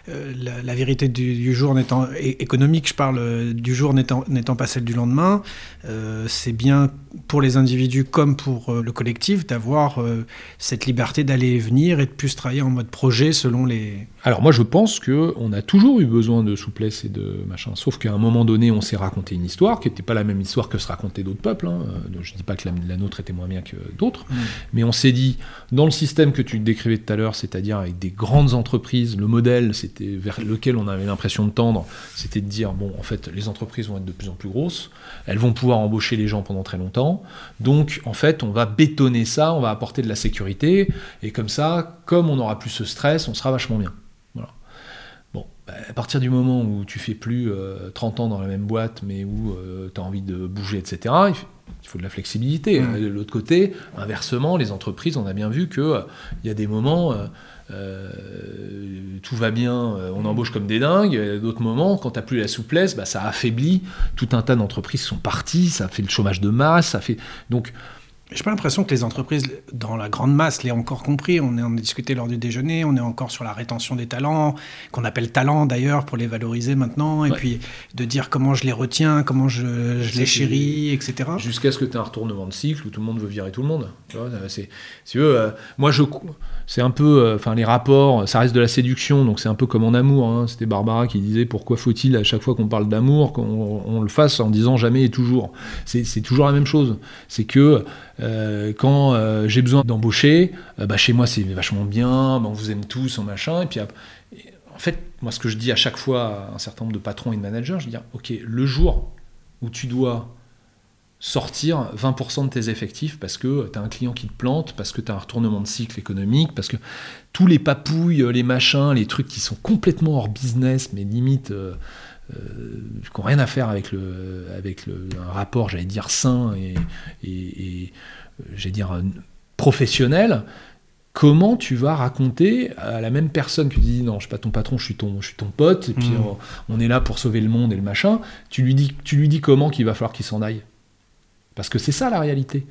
euh, la, la vérité du, du jour n'étant économique, je parle euh, du jour n'étant pas celle du lendemain, euh, c'est bien pour les individus comme pour euh, le collectif d'avoir euh, cette liberté d'aller et venir et de plus travailler en mode projet selon les. Alors moi je pense que on a toujours eu besoin de souplesse et de machin, sauf qu'à un moment donné on s'est raconté une histoire qui n'était pas la même histoire que se racontaient d'autres peuples. hein. Euh, je dis pas que la, la nôtre était moins bien que d'autres, mais on s'est dit dans le système que tu décrivais tout à l'heure, c'est-à-dire avec des grandes entreprises, le modèle c'était vers lequel on avait l'impression de tendre, c'était de dire bon en fait les entreprises vont être de plus en plus grosses, elles vont pouvoir embaucher les gens pendant très longtemps, donc en fait on va bétonner ça, on va apporter de la sécurité et comme ça, comme on n'aura plus ce stress, on sera vachement bien. Bah, à partir du moment où tu fais plus euh, 30 ans dans la même boîte, mais où tu as envie de bouger, etc., il faut de la flexibilité. Euh, De l'autre côté, inversement, les entreprises, on a bien vu qu'il il y a des moments, euh, euh, tout va bien, euh, on embauche comme des dingues. D'autres moments, quand tu plus la souplesse, bah, ça affaiblit tout un tas d'entreprises qui sont parties, ça fait le chômage de masse, ça fait... Donc, J'ai pas l'impression que les entreprises, dans la grande masse, l'aient encore compris. On en a discuté lors du déjeuner, on est encore sur la rétention des talents, qu'on appelle talents d'ailleurs, pour les valoriser maintenant, et Ouais. puis de dire comment je les retiens, comment je, je les chéris, etc. jusqu'à ce que tu aies un retournement de cycle où tout le monde veut virer tout le monde. Euh, c'est, si tu veux, euh, moi, je, c'est un peu, euh, enfin, les rapports, ça reste de la séduction, donc c'est un peu comme en amour. hein. C'était Barbara qui disait pourquoi faut-il à chaque fois qu'on parle d'amour qu'on on le fasse en disant jamais et toujours. C'est, c'est toujours la même chose. C'est que euh, quand euh, j'ai besoin d'embaucher, euh, bah, chez moi c'est vachement bien, on vous aime tous, en machin, et puis en fait, moi, ce que je dis à chaque fois à un certain nombre de patrons et de managers, je dis, ok, le jour où tu dois sortir 20% de tes effectifs parce que tu as un client qui te plante, parce que tu as un retournement de cycle économique, parce que tous les papouilles, les machins, les trucs qui sont complètement hors business, mais limite, euh, qui n'ont rien à faire avec, le, avec le, un rapport, j'allais dire, sain et, et, et, euh, j'allais dire, professionnel, comment tu vas raconter à la même personne que tu dis non je suis pas ton patron je suis ton je suis ton pote et puis Mhm. on, on est là pour sauver le monde et le machin. Tu lui dis tu lui dis comment qu'il va falloir qu'il s'en aille. Parce que c'est ça la réalité.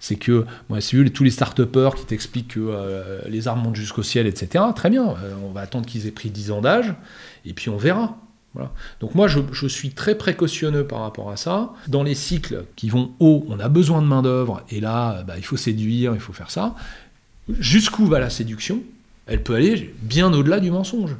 C'est que moi si tous les start qui t'expliquent que euh, les armes montent jusqu'au ciel etc très bien euh, on va attendre qu'ils aient pris 10 ans d'âge et puis on verra Donc moi, je, suis très précautionneux par rapport à ça. Dans les cycles qui vont haut, on a besoin de main-d'œuvre, et là, bah, il faut séduire, il faut faire ça. Jusqu'où va la séduction? Elle peut aller bien au-delà du mensonge.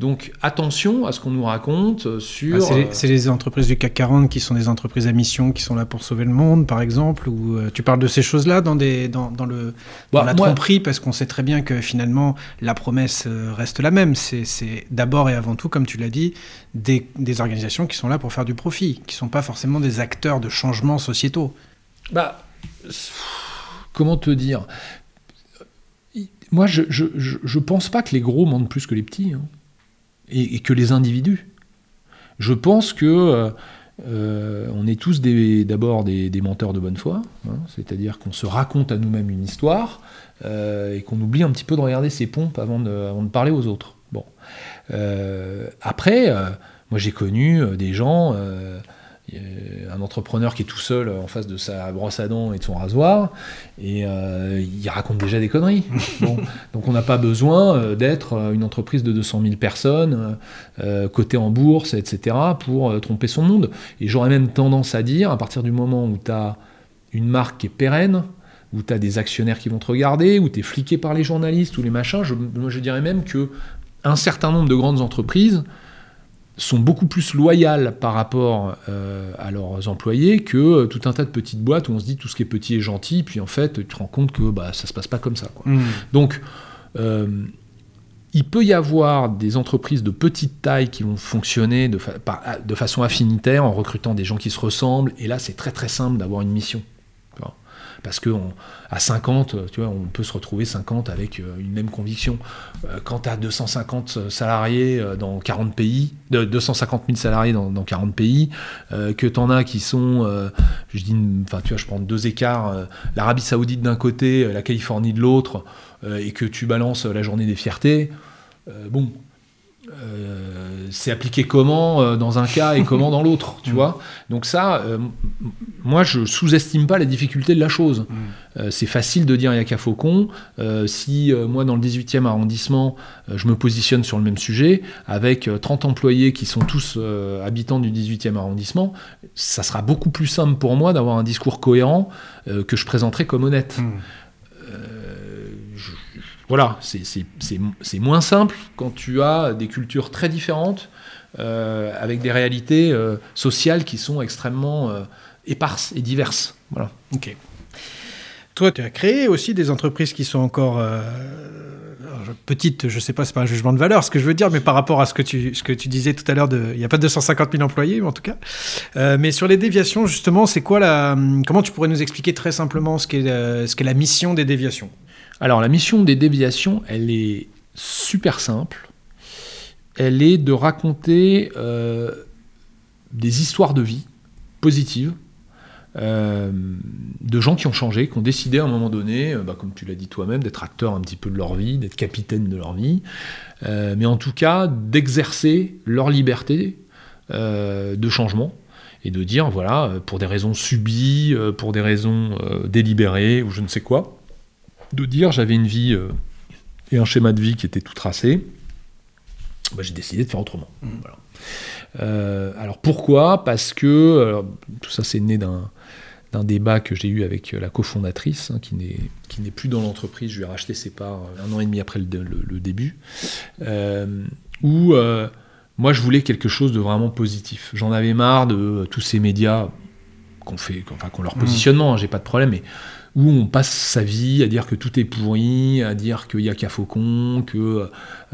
Donc attention à ce qu'on nous raconte euh, sur... Ah, c'est, les, euh, c'est les entreprises du CAC 40 qui sont des entreprises à mission, qui sont là pour sauver le monde, par exemple, ou euh, tu parles de ces choses-là dans, des, dans, dans le, dans Bah, la moi- tromperie, parce qu'on sait très bien que finalement, la promesse reste la même. C'est, d'abord et avant tout, comme tu l'as dit, des, des organisations qui sont là pour faire du profit, qui ne sont pas forcément des acteurs de changements sociétaux. Bah, comment te dire? Moi, je, je, je, je pense pas que les gros mentent plus que les petits, hein. Et, que les individus. Je pense que euh, euh, on est tous d'abord des, menteurs de bonne foi, hein, c'est-à-dire qu'on se raconte à nous-mêmes une histoire euh, et qu'on oublie un petit peu de regarder ses pompes avant de, parler aux autres. Bon. Après, moi j'ai connu des gens, un entrepreneur qui est tout seul en face de sa brosse à dents et de son rasoir, et euh, il raconte déjà des conneries. [LAUGHS] Bon. Donc on n'a pas besoin euh, d'être euh, une entreprise de 200 000 personnes, euh, cotée en bourse, etc., pour tromper son monde. Et j'aurais même tendance à dire, à partir du moment où tu as une marque qui est pérenne, où tu as des actionnaires qui vont te regarder, où tu es fliqué par les journalistes ou les machins, je, moi je dirais même que un certain nombre de grandes entreprises sont beaucoup plus loyales par rapport euh, à leurs employés que euh, tout un tas de petites boîtes où on se dit tout ce qui est petit est gentil, puis en fait tu te rends compte que bah, ça se passe pas comme ça. Quoi. Donc euh, il peut y avoir des entreprises de petite taille qui vont fonctionner de, fa- par- de façon affinitaire en recrutant des gens qui se ressemblent, et là c'est très très simple d'avoir une mission. Parce que on- à 50, tu vois, on peut se retrouver 50 avec euh, une même conviction. Euh, quand tu as 250 salariés euh, dans 40 pays, de 250 000 salariés dans, dans 40 pays, que tu en as qui sont, je dis, enfin, tu vois, je prends deux écarts, l'Arabie Saoudite d'un côté, la Californie de l'autre, et que tu balances la journée des fiertés, bon, euh, c'est appliqué comment euh, dans un cas et comment dans l'autre, tu vois. Donc ça, euh, moi, je sous-estime pas la difficulté de la chose. Euh, c'est facile de dire il y a qu'à Faucon. Si moi, dans le 18e arrondissement, je me positionne sur le même sujet, avec euh, 30 employés qui sont tous habitants du 18e arrondissement, ça sera beaucoup plus simple pour moi d'avoir un discours cohérent que je présenterai comme honnête. Je- voilà, c'est- moins simple quand tu as des cultures très différentes, euh, avec des réalités euh, sociales qui sont extrêmement euh, éparses et diverses. Voilà. Ok. Toi, tu as créé aussi des entreprises qui sont encore petites, je sais pas, c'est pas un jugement de valeur ce que je veux dire, mais par rapport à ce que tu, disais tout à l'heure, il n'y a pas 250 000 employés, en tout cas. Mais sur les déviations, justement, c'est quoi la. Comment tu pourrais nous expliquer très simplement ce qu'est la mission des déviations? Alors la mission des déviations, elle est super simple. Elle est de raconter euh, des histoires de vie positives euh, de gens qui ont changé, qui ont décidé à un moment donné, euh, bah, comme tu l'as dit toi-même, d'être acteurs un petit peu de leur vie, d'être capitaine de leur vie, mais en tout cas d'exercer leur liberté de changement et de dire, voilà, pour des raisons subies, pour des raisons délibérées ou je ne sais quoi, de dire j'avais une vie euh, et un schéma de vie qui était tout tracé, bah, j'ai décidé de faire autrement. Voilà. Euh, alors pourquoi? Parce que alors, tout ça c'est né d'un débat que j'ai eu avec la cofondatrice, hein, qui n'est qui n'est plus dans l'entreprise. Je lui ai racheté ses parts euh, un an et demi après le, le- le début, euh, où euh, moi je voulais quelque chose de vraiment positif. J'en avais marre de euh, tous ces médias qu'on fait, enfin qu'on leur positionnement, hein, j'ai pas de problème, mais où on passe sa vie à dire que tout est pourri, à dire qu'il y a qu'à Faucon, que euh,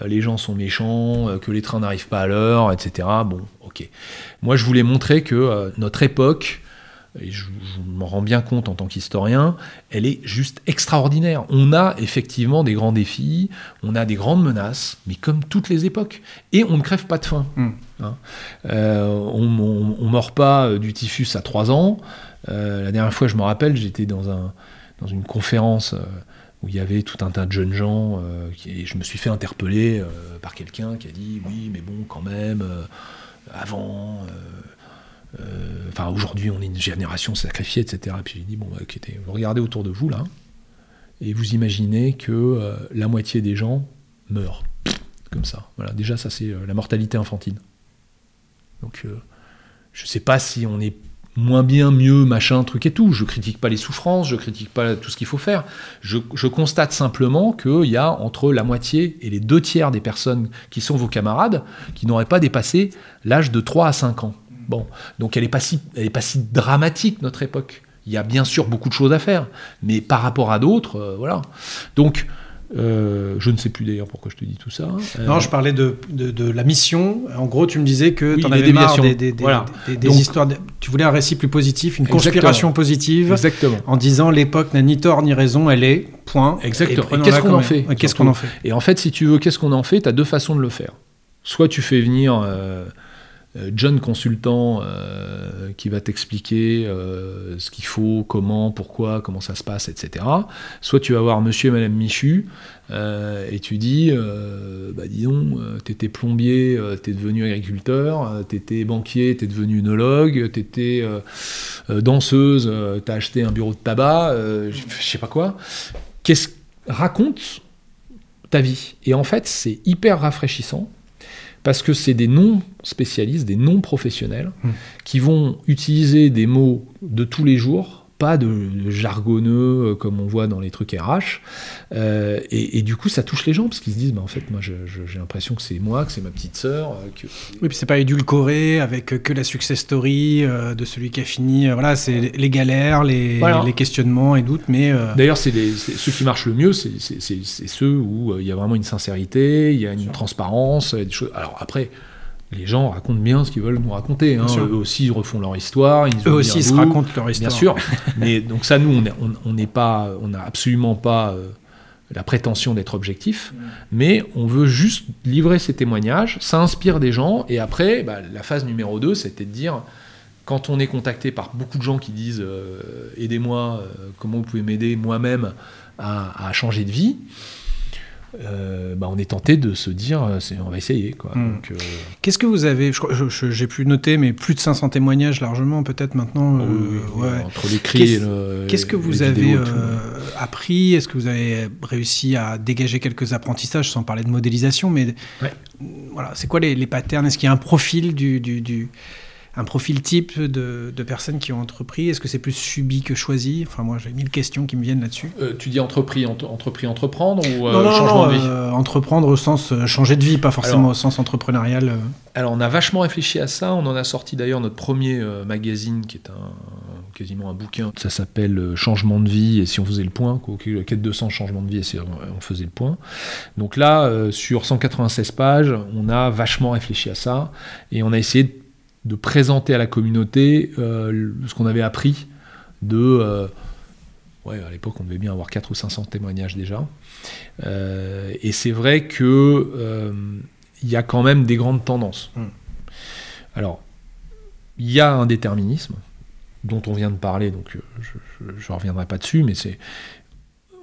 les gens sont méchants, euh, que les trains n'arrivent pas à l'heure, etc. Bon, ok. Moi, je voulais montrer que euh, notre époque, et je, je m'en rends bien compte en tant qu'historien, elle est juste extraordinaire. On a effectivement des grands défis, on a des grandes menaces, mais comme toutes les époques. Et on ne crève pas de faim. Mm. Hein. Euh, on ne mord pas du typhus à 3 ans. Euh, la dernière fois, je me rappelle, j'étais dans, un, dans une conférence euh, où il y avait tout un tas de jeunes gens, euh, et je me suis fait interpeller par quelqu'un qui a dit oui, mais bon, quand même, avant, enfin aujourd'hui, on est une génération sacrifiée, etc. Et puis j'ai dit bon, bah, vous regardez autour de vous là, et vous imaginez que la moitié des gens meurent comme ça. Voilà, déjà ça c'est la mortalité infantile. Donc je sais pas si on est moins bien, mieux, machin, truc et tout. Je critique pas les souffrances, je critique pas tout ce qu'il faut faire. Je, constate simplement qu'il y a entre la moitié et les deux tiers des personnes qui sont vos camarades qui n'auraient pas dépassé l'âge de 3 à 5 ans. Bon, donc elle n'est pas, si, est pas si dramatique, notre époque. Il y a bien sûr beaucoup de choses à faire, mais par rapport à d'autres, euh, voilà. Donc, euh, je ne sais plus d'ailleurs pourquoi je te dis tout ça. Euh, Non, je parlais de, de, de la mission. En gros, tu me disais que Oui, tu en avais marre des, des, des- Voilà. des- des Donc- histoires. tu voulais un récit plus positif, une Exactement. conspiration positive. Exactement. En disant l'époque n'a ni tort ni raison, elle est, point. Exactement. Et qu'est-ce qu'on en fait, Qu'est-ce qu'on en fait? Et en fait, si tu veux, qu'est-ce qu'on en fait? Tu as deux façons de le faire. Soit tu fais venir euh, John consultant euh, qui va t'expliquer euh, ce qu'il faut, comment, pourquoi, comment ça se passe, etc. Soit tu vas voir monsieur et madame Michu euh, et tu dis, euh, bah dis donc, euh, t'étais plombier, euh, t'es devenu agriculteur, euh, t'étais banquier, t'es devenu œnologue, t'étais euh, euh, danseuse, euh, t'as acheté un bureau de tabac, euh, je je sais pas quoi. Qu'est-ce raconte ta vie Et en fait, c'est hyper rafraîchissant parce que c'est des non-spécialistes, des non-professionnels qui vont utiliser des mots de tous les jours, pas de, de jargonneux euh, comme on voit dans les trucs RH. Euh, et, et du coup, ça touche les gens parce qu'ils se disent, bah, en fait, moi, j'ai l'impression que c'est moi, que c'est ma petite sœur. euh, Que... Oui, puis c'est pas édulcoré avec que la success story euh, de celui qui a fini. euh, voilà, c'est les galères, les, Voilà. les questionnements et doutes, mais D'ailleurs, c'est ceux qui marchent le mieux, c'est- ceux où il y a vraiment une sincérité, il y a une transparence, des choses. Alors après, les gens racontent bien ce qu'ils veulent nous raconter. hein. Eux aussi, ils refont leur histoire. Ils Eux aussi ils se racontent leur histoire. Bien sûr. [LAUGHS] Mais donc ça, nous, on n'est pas, on n'a absolument pas euh, la prétention d'être objectif, mais on veut juste livrer ces témoignages. Ça inspire des gens, et après, bah, la phase numéro 2, c'était de dire. Quand on est contacté par beaucoup de gens qui disent euh, aidez-moi, euh, comment vous pouvez m'aider moi-même à, à changer de vie, euh, bah, on est tenté de se dire euh, on va essayer. Quoi. Mm. Donc, euh, Qu'est-ce que vous avez, j'ai pu noter, mais plus de 500 témoignages largement peut-être maintenant. oui, oui, oui, ouais. entre l'écrit et Qu'est-ce- le. Qu'est-ce que les vous avez appris? Est-ce que vous avez réussi à dégager quelques apprentissages, sans parler de modélisation Mais Ouais. voilà, c'est quoi les, les patterns? Est-ce qu'il y a un profil du, du- du- un profil type de, de personnes qui ont entrepris? Est-ce que c'est plus subi que choisi? Enfin, moi, j'ai mille questions qui me viennent là-dessus. Euh, tu dis entrepris, ent- entrepris, entreprendre ou euh, non, non, changement non, de vie? euh, entreprendre au sens euh, changer de vie, pas forcément Alors- au sens entrepreneurial. Alors, on a vachement réfléchi à ça. On en a sorti d'ailleurs notre premier magazine, qui est un, quasiment un bouquin. Ça s'appelle Changement de vie. Et si on faisait le point, quoi, la quête de sens, changement de vie, et si on, faisait le point. Donc là, sur 196 pages, on a vachement réfléchi à ça. Et on a essayé de, de présenter à la communauté euh, ce qu'on avait appris de. euh, ouais, à l'époque, on devait bien avoir 4 ou 500 témoignages déjà. Euh, et c'est vrai que. il y a quand même des grandes tendances. Mm. Alors, il y a un déterminisme dont on vient de parler, donc je ne reviendrai pas dessus, mais c'est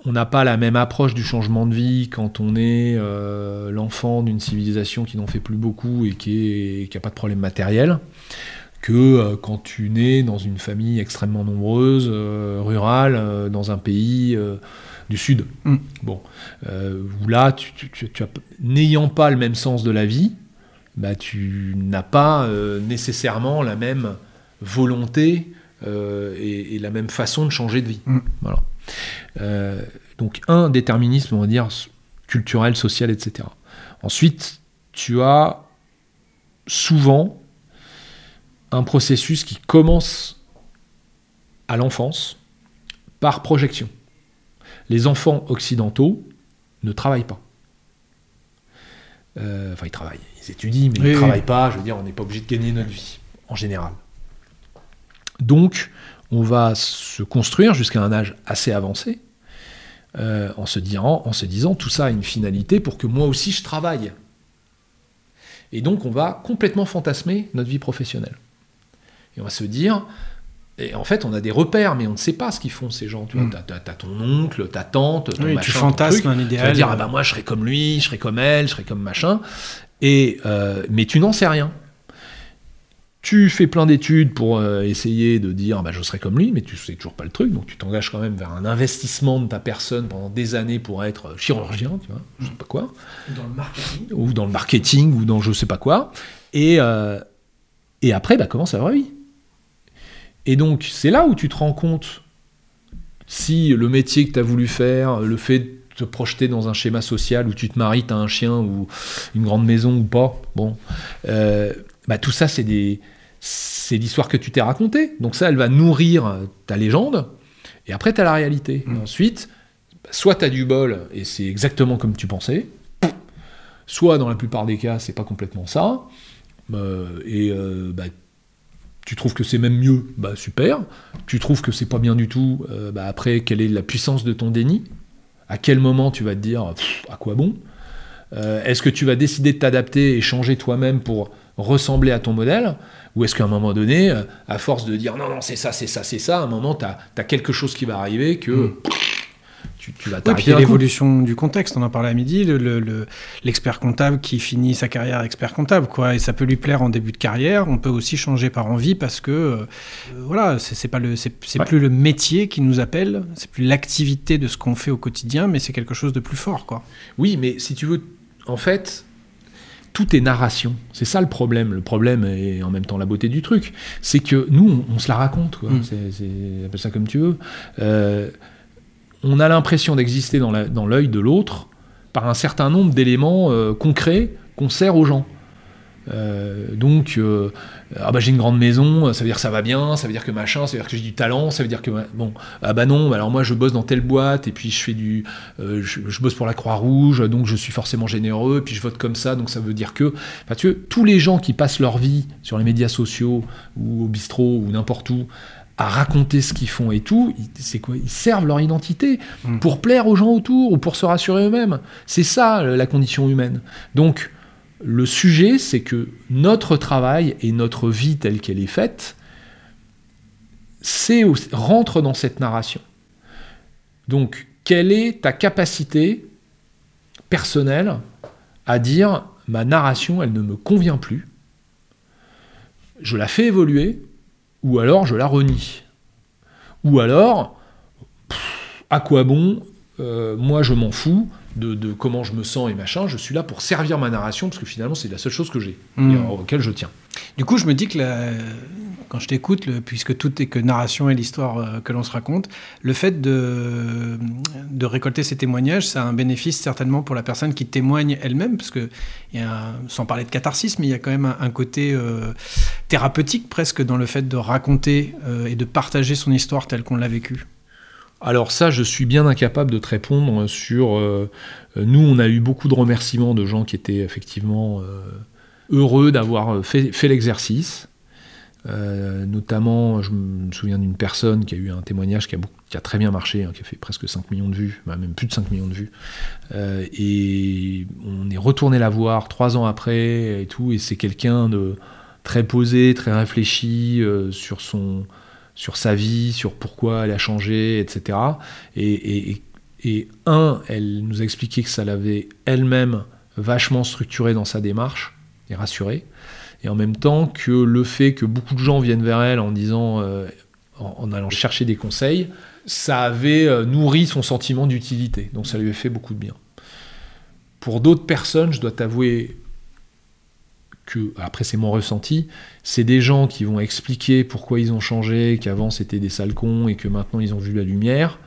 on n'a pas la même approche du changement de vie quand on est euh, l'enfant d'une civilisation qui n'en fait plus beaucoup et qui n'a pas de problème matériel que euh, quand tu nais dans une famille extrêmement nombreuse, euh, rurale, dans un pays du Sud. Mm. Bon, où là, tu, tu- tu- tu as- n'ayant pas le même sens de la vie, bah, tu n'as pas nécessairement la même volonté et, et la même façon de changer de vie. Mm. Voilà. Euh, donc un déterminisme, on va dire, culturel, social, etc. Ensuite, tu as souvent un processus qui commence à l'enfance par projection. Les enfants occidentaux ne travaillent pas. Euh, enfin, ils travaillent, ils étudient, mais Oui, ils ne oui. travaillent pas. Je veux dire, on n'est pas obligé de gagner notre vie, en général. Donc, on va se construire jusqu'à un âge assez avancé, euh, en, se disant, en se disant, tout ça a une finalité pour que moi aussi je travaille. Et donc, on va complètement fantasmer notre vie professionnelle. Et on va se dire, et en fait, on a des repères, mais on ne sait pas ce qu'ils font ces gens. Tu vois, Mm. t'as, ton oncle, ta tante, ton Oui, machin, tu ton fantasmes truc. un Tu vas idéal. dire, ah bah moi, je serais comme lui, je serais comme elle, je serais comme machin. Et, euh, mais tu n'en sais rien. Tu fais plein d'études pour euh, essayer de dire bah, je serai comme lui, mais tu sais toujours pas le truc, donc tu t'engages quand même vers un investissement de ta personne pendant des années pour être chirurgien, tu vois, je sais pas quoi, Dans le marketing. ou dans le marketing, ou dans je sais pas quoi. Et, euh, et après, bah, commence la vraie vie. Et donc, c'est là où tu te rends compte si le métier que tu as voulu faire, le fait de te projeter dans un schéma social où tu te maries, tu as un chien ou une grande maison ou pas, bon, euh, bah, tout ça, c'est des. C'est l'histoire que tu t'es racontée. Donc, ça, elle va nourrir ta légende. Et après, tu as la réalité. Et ensuite, soit tu as du bol et c'est exactement comme tu pensais, soit dans la plupart des cas, c'est pas complètement ça. Euh, et euh, bah, tu trouves que c'est même mieux, bah super. Tu trouves que c'est pas bien du tout, euh, bah après, quelle est la puissance de ton déni? À quel moment tu vas te dire, Pff, à quoi bon? Euh, Est-ce que tu vas décider de t'adapter et changer toi-même pour ressembler à ton modèle? Ou est-ce qu'à un moment donné, euh, à force de dire non, non, c'est ça, c'est ça, c'est ça, à un moment, tu as, quelque chose qui va arriver que Mm. tu, tu vas Oui, puis t'arrêter d'un coup. l'évolution du contexte, on en parlait à midi, le- le- le- l'expert comptable qui finit sa carrière expert comptable, quoi, et ça peut lui plaire en début de carrière, on peut aussi changer par envie parce que, euh, euh, voilà, c'est c'est pas le, c'est c'est Ouais. plus le métier qui nous appelle, c'est plus l'activité de ce qu'on fait au quotidien, mais c'est quelque chose de plus fort, quoi. Oui, mais si tu veux, en fait, tout est narration. C'est ça le problème. Le problème et en même temps la beauté du truc, c'est que nous, on, on se la raconte. Quoi. Mm. C'est, c'est- appelle ça comme tu veux. Euh, on a l'impression d'exister dans, l'œil de l'autre par un certain nombre d'éléments euh, concrets qu'on sert aux gens. Euh, donc, ah bah j'ai une grande maison, ça veut dire que ça va bien, ça veut dire que machin, ça veut dire que j'ai du talent, ça veut dire que bon, ah bah non, alors moi je bosse dans telle boîte et puis je fais du, euh, je, je bosse pour la Croix-Rouge, donc je suis forcément généreux, et puis je vote comme ça, donc ça veut dire que, enfin, tu vois, tous les gens qui passent leur vie sur les médias sociaux ou au bistrot ou n'importe où à raconter ce qu'ils font et tout, c'est quoi Ils servent leur identité Mm. pour plaire aux gens autour ou pour se rassurer eux-mêmes. C'est ça euh, la condition humaine. Donc le sujet, c'est que notre travail et notre vie telle qu'elle est faite, c'est rentre dans cette narration. Donc quelle est ta capacité personnelle à dire ma narration, elle ne me convient plus, je la fais évoluer, ou alors je la renie. Ou alors, à quoi bon euh, Moi, je m'en fous de, de comment je me sens et machin. Je suis là pour servir ma narration parce que finalement, c'est la seule chose que j'ai et auquel je tiens. Du coup, je me dis que la- quand je t'écoute, puisque tout est que narration et l'histoire euh, que l'on se raconte, le fait de, de récolter ces témoignages, ça a un bénéfice certainement pour la personne qui témoigne elle-même, parce que il y a un- sans parler de catharsis, mais il y a quand même un, un côté euh, thérapeutique presque dans le fait de raconter euh, et de partager son histoire telle qu'on l'a vécue. Alors ça, je suis bien incapable de te répondre sur... euh, euh, nous, on a eu beaucoup de remerciements de gens qui étaient effectivement euh, heureux d'avoir fait, l'exercice. Notamment, je me souviens d'une personne qui a eu un témoignage qui a, très bien marché, hein, qui a fait presque 5 millions de vues, bah, même plus de 5 millions de vues. Et on est retourné la voir trois ans après et tout, et c'est quelqu'un de très posé, très réfléchi sur son sur sa vie, sur pourquoi elle a changé, etc. Et, un, elle nous a expliqué que ça l'avait elle-même vachement structuré dans sa démarche et rassurée. Et en même temps que le fait que beaucoup de gens viennent vers elle en disant, euh, en, en allant chercher des conseils, ça avait euh, nourri son sentiment d'utilité. Donc ça lui a fait beaucoup de bien. Pour d'autres personnes, je dois t'avouer que, après c'est mon ressenti, c'est des gens qui vont expliquer pourquoi ils ont changé, qu'avant c'était des sales cons et que maintenant ils ont vu la lumière.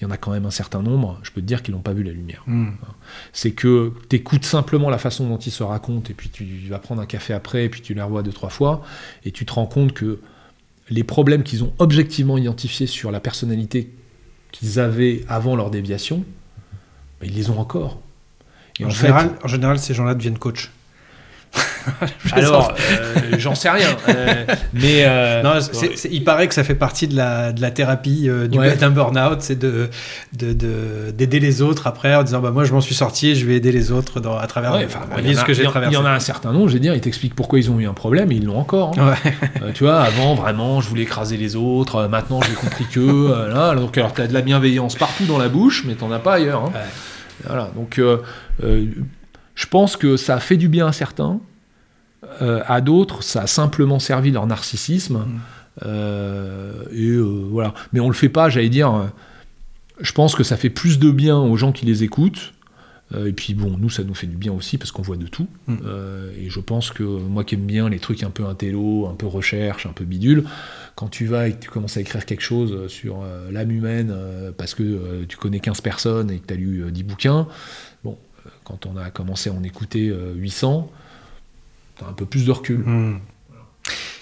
Il y en a quand même un certain nombre, je peux te dire qu'ils n'ont pas vu la lumière. C'est que tu écoutes simplement la façon dont ils se racontent et puis tu vas prendre un café après et puis tu les revois deux, trois fois et tu te rends compte que les problèmes qu'ils ont objectivement identifiés sur la personnalité qu'ils avaient avant leur déviation, ben, ils les ont encore. Et En, en fait, général, en général, ces gens-là deviennent coach. [LAUGHS] alors, euh, j'en sais rien. euh, [LAUGHS] mais euh, Non, il paraît que ça fait partie de la, de la thérapie du Ouais. d'un burn-out, c'est de de- de- d'aider les autres après en disant bah moi je m'en suis sorti, je vais aider les autres dans, à travers Ouais, enfin, la il y vie, en ce a- que j'ai traversé. Il y en a un certain nombre, je veux dire, ils t'expliquent pourquoi ils ont eu un problème et ils l'ont encore. hein. Tu vois, avant, vraiment, je voulais écraser les autres. maintenant, j'ai compris que. là, donc, alors, tu as de la bienveillance partout dans la bouche, mais t'en as pas ailleurs. hein. Voilà. Donc, je pense que ça a fait du bien à certains. Euh, à d'autres, ça a simplement servi leur narcissisme. Mm. Euh, et euh, voilà. Mais on le fait pas, j'allais dire. Je pense que ça fait plus de bien aux gens qui les écoutent. Et puis bon, nous, ça nous fait du bien aussi parce qu'on voit de tout. Mm. Et je pense que moi qui aime bien les trucs un peu intello, un peu recherche, un peu bidule, quand tu vas et que tu commences à écrire quelque chose sur l'âme humaine parce que tu connais 15 personnes et que tu as lu euh, 10 bouquins, bon, quand on a commencé à en écouter euh, 800, tu as un peu plus de recul. Hmm.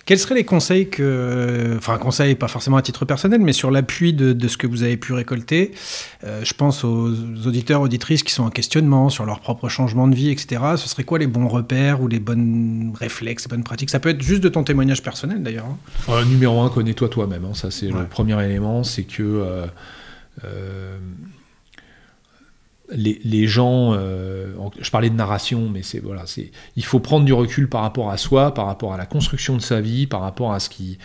Quels seraient les conseils que, enfin conseils pas forcément à titre personnel, mais sur l'appui de, de ce que vous avez pu récolter? Euh, Je pense aux auditeurs, auditrices qui sont en questionnement sur leur propre changement de vie, etc. Ce serait quoi les bons repères ou les bonnes réflexes, les bonnes pratiques? Ça peut être juste de ton témoignage personnel d'ailleurs. hein. Euh, numéro un, connais-toi toi-même. hein. Ça, c'est Ouais. le premier élément. C'est que euh, les, gens. euh, je parlais de narration, mais c'est voilà, c'est. Il faut prendre du recul par rapport à soi, par rapport à la construction de sa vie, par rapport à ce qui,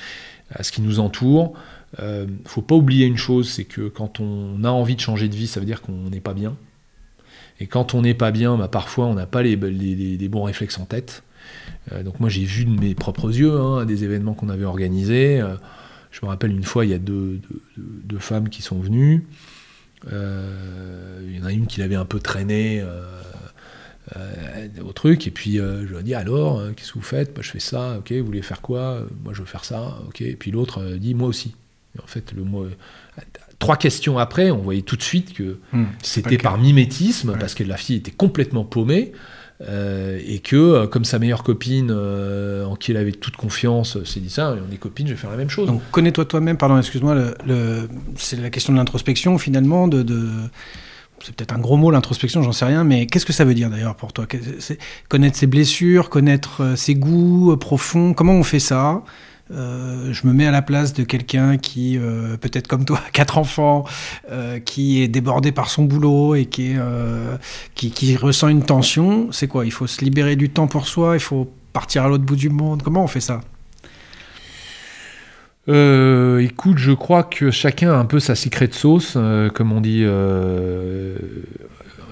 à ce qui nous entoure. Euh, faut pas oublier une chose, c'est que quand on a envie de changer de vie, ça veut dire qu'on n'est pas bien. Et quand on n'est pas bien, bah, parfois on n'a pas les, bons réflexes en tête. Euh, donc moi j'ai vu de mes propres yeux hein, des événements qu'on avait organisés. Je me rappelle une fois, il y a deux femmes qui sont venues. Euh, il y en a une qui l'avait un peu traîné euh, euh, au truc, et puis euh, je lui ai dit alors, euh, qu'est-ce que vous faites? Bah, Je fais ça, ok, vous voulez faire quoi? Moi je veux faire ça, ok. Et puis l'autre euh, dit moi aussi. Et en fait, le mot, trois questions après, on voyait tout de suite que Hmm, c'était par mimétisme, Ouais. parce que la fille était complètement paumée. Euh, et que, euh, comme sa meilleure copine, euh, en qui il avait toute confiance, s'est dit ça, on est copines, je vais faire la même chose. Donc connais-toi toi-même, pardon, excuse-moi, c'est la question de l'introspection finalement, c'est peut-être un gros mot l'introspection, j'en sais rien, mais qu'est-ce que ça veut dire d'ailleurs pour toi? Connaître ses blessures, connaître ses goûts profonds, comment on fait ça? Euh, je me mets à la place de quelqu'un qui, euh, peut-être comme toi, [LAUGHS] quatre enfants, euh, qui est débordé par son boulot et qui, qui, ressent une tension. C'est quoi? Il faut se libérer du temps pour soi, il faut partir à l'autre bout du monde. Comment on fait ça? Écoute, je crois que chacun a un peu sa secret sauce, euh, comme on dit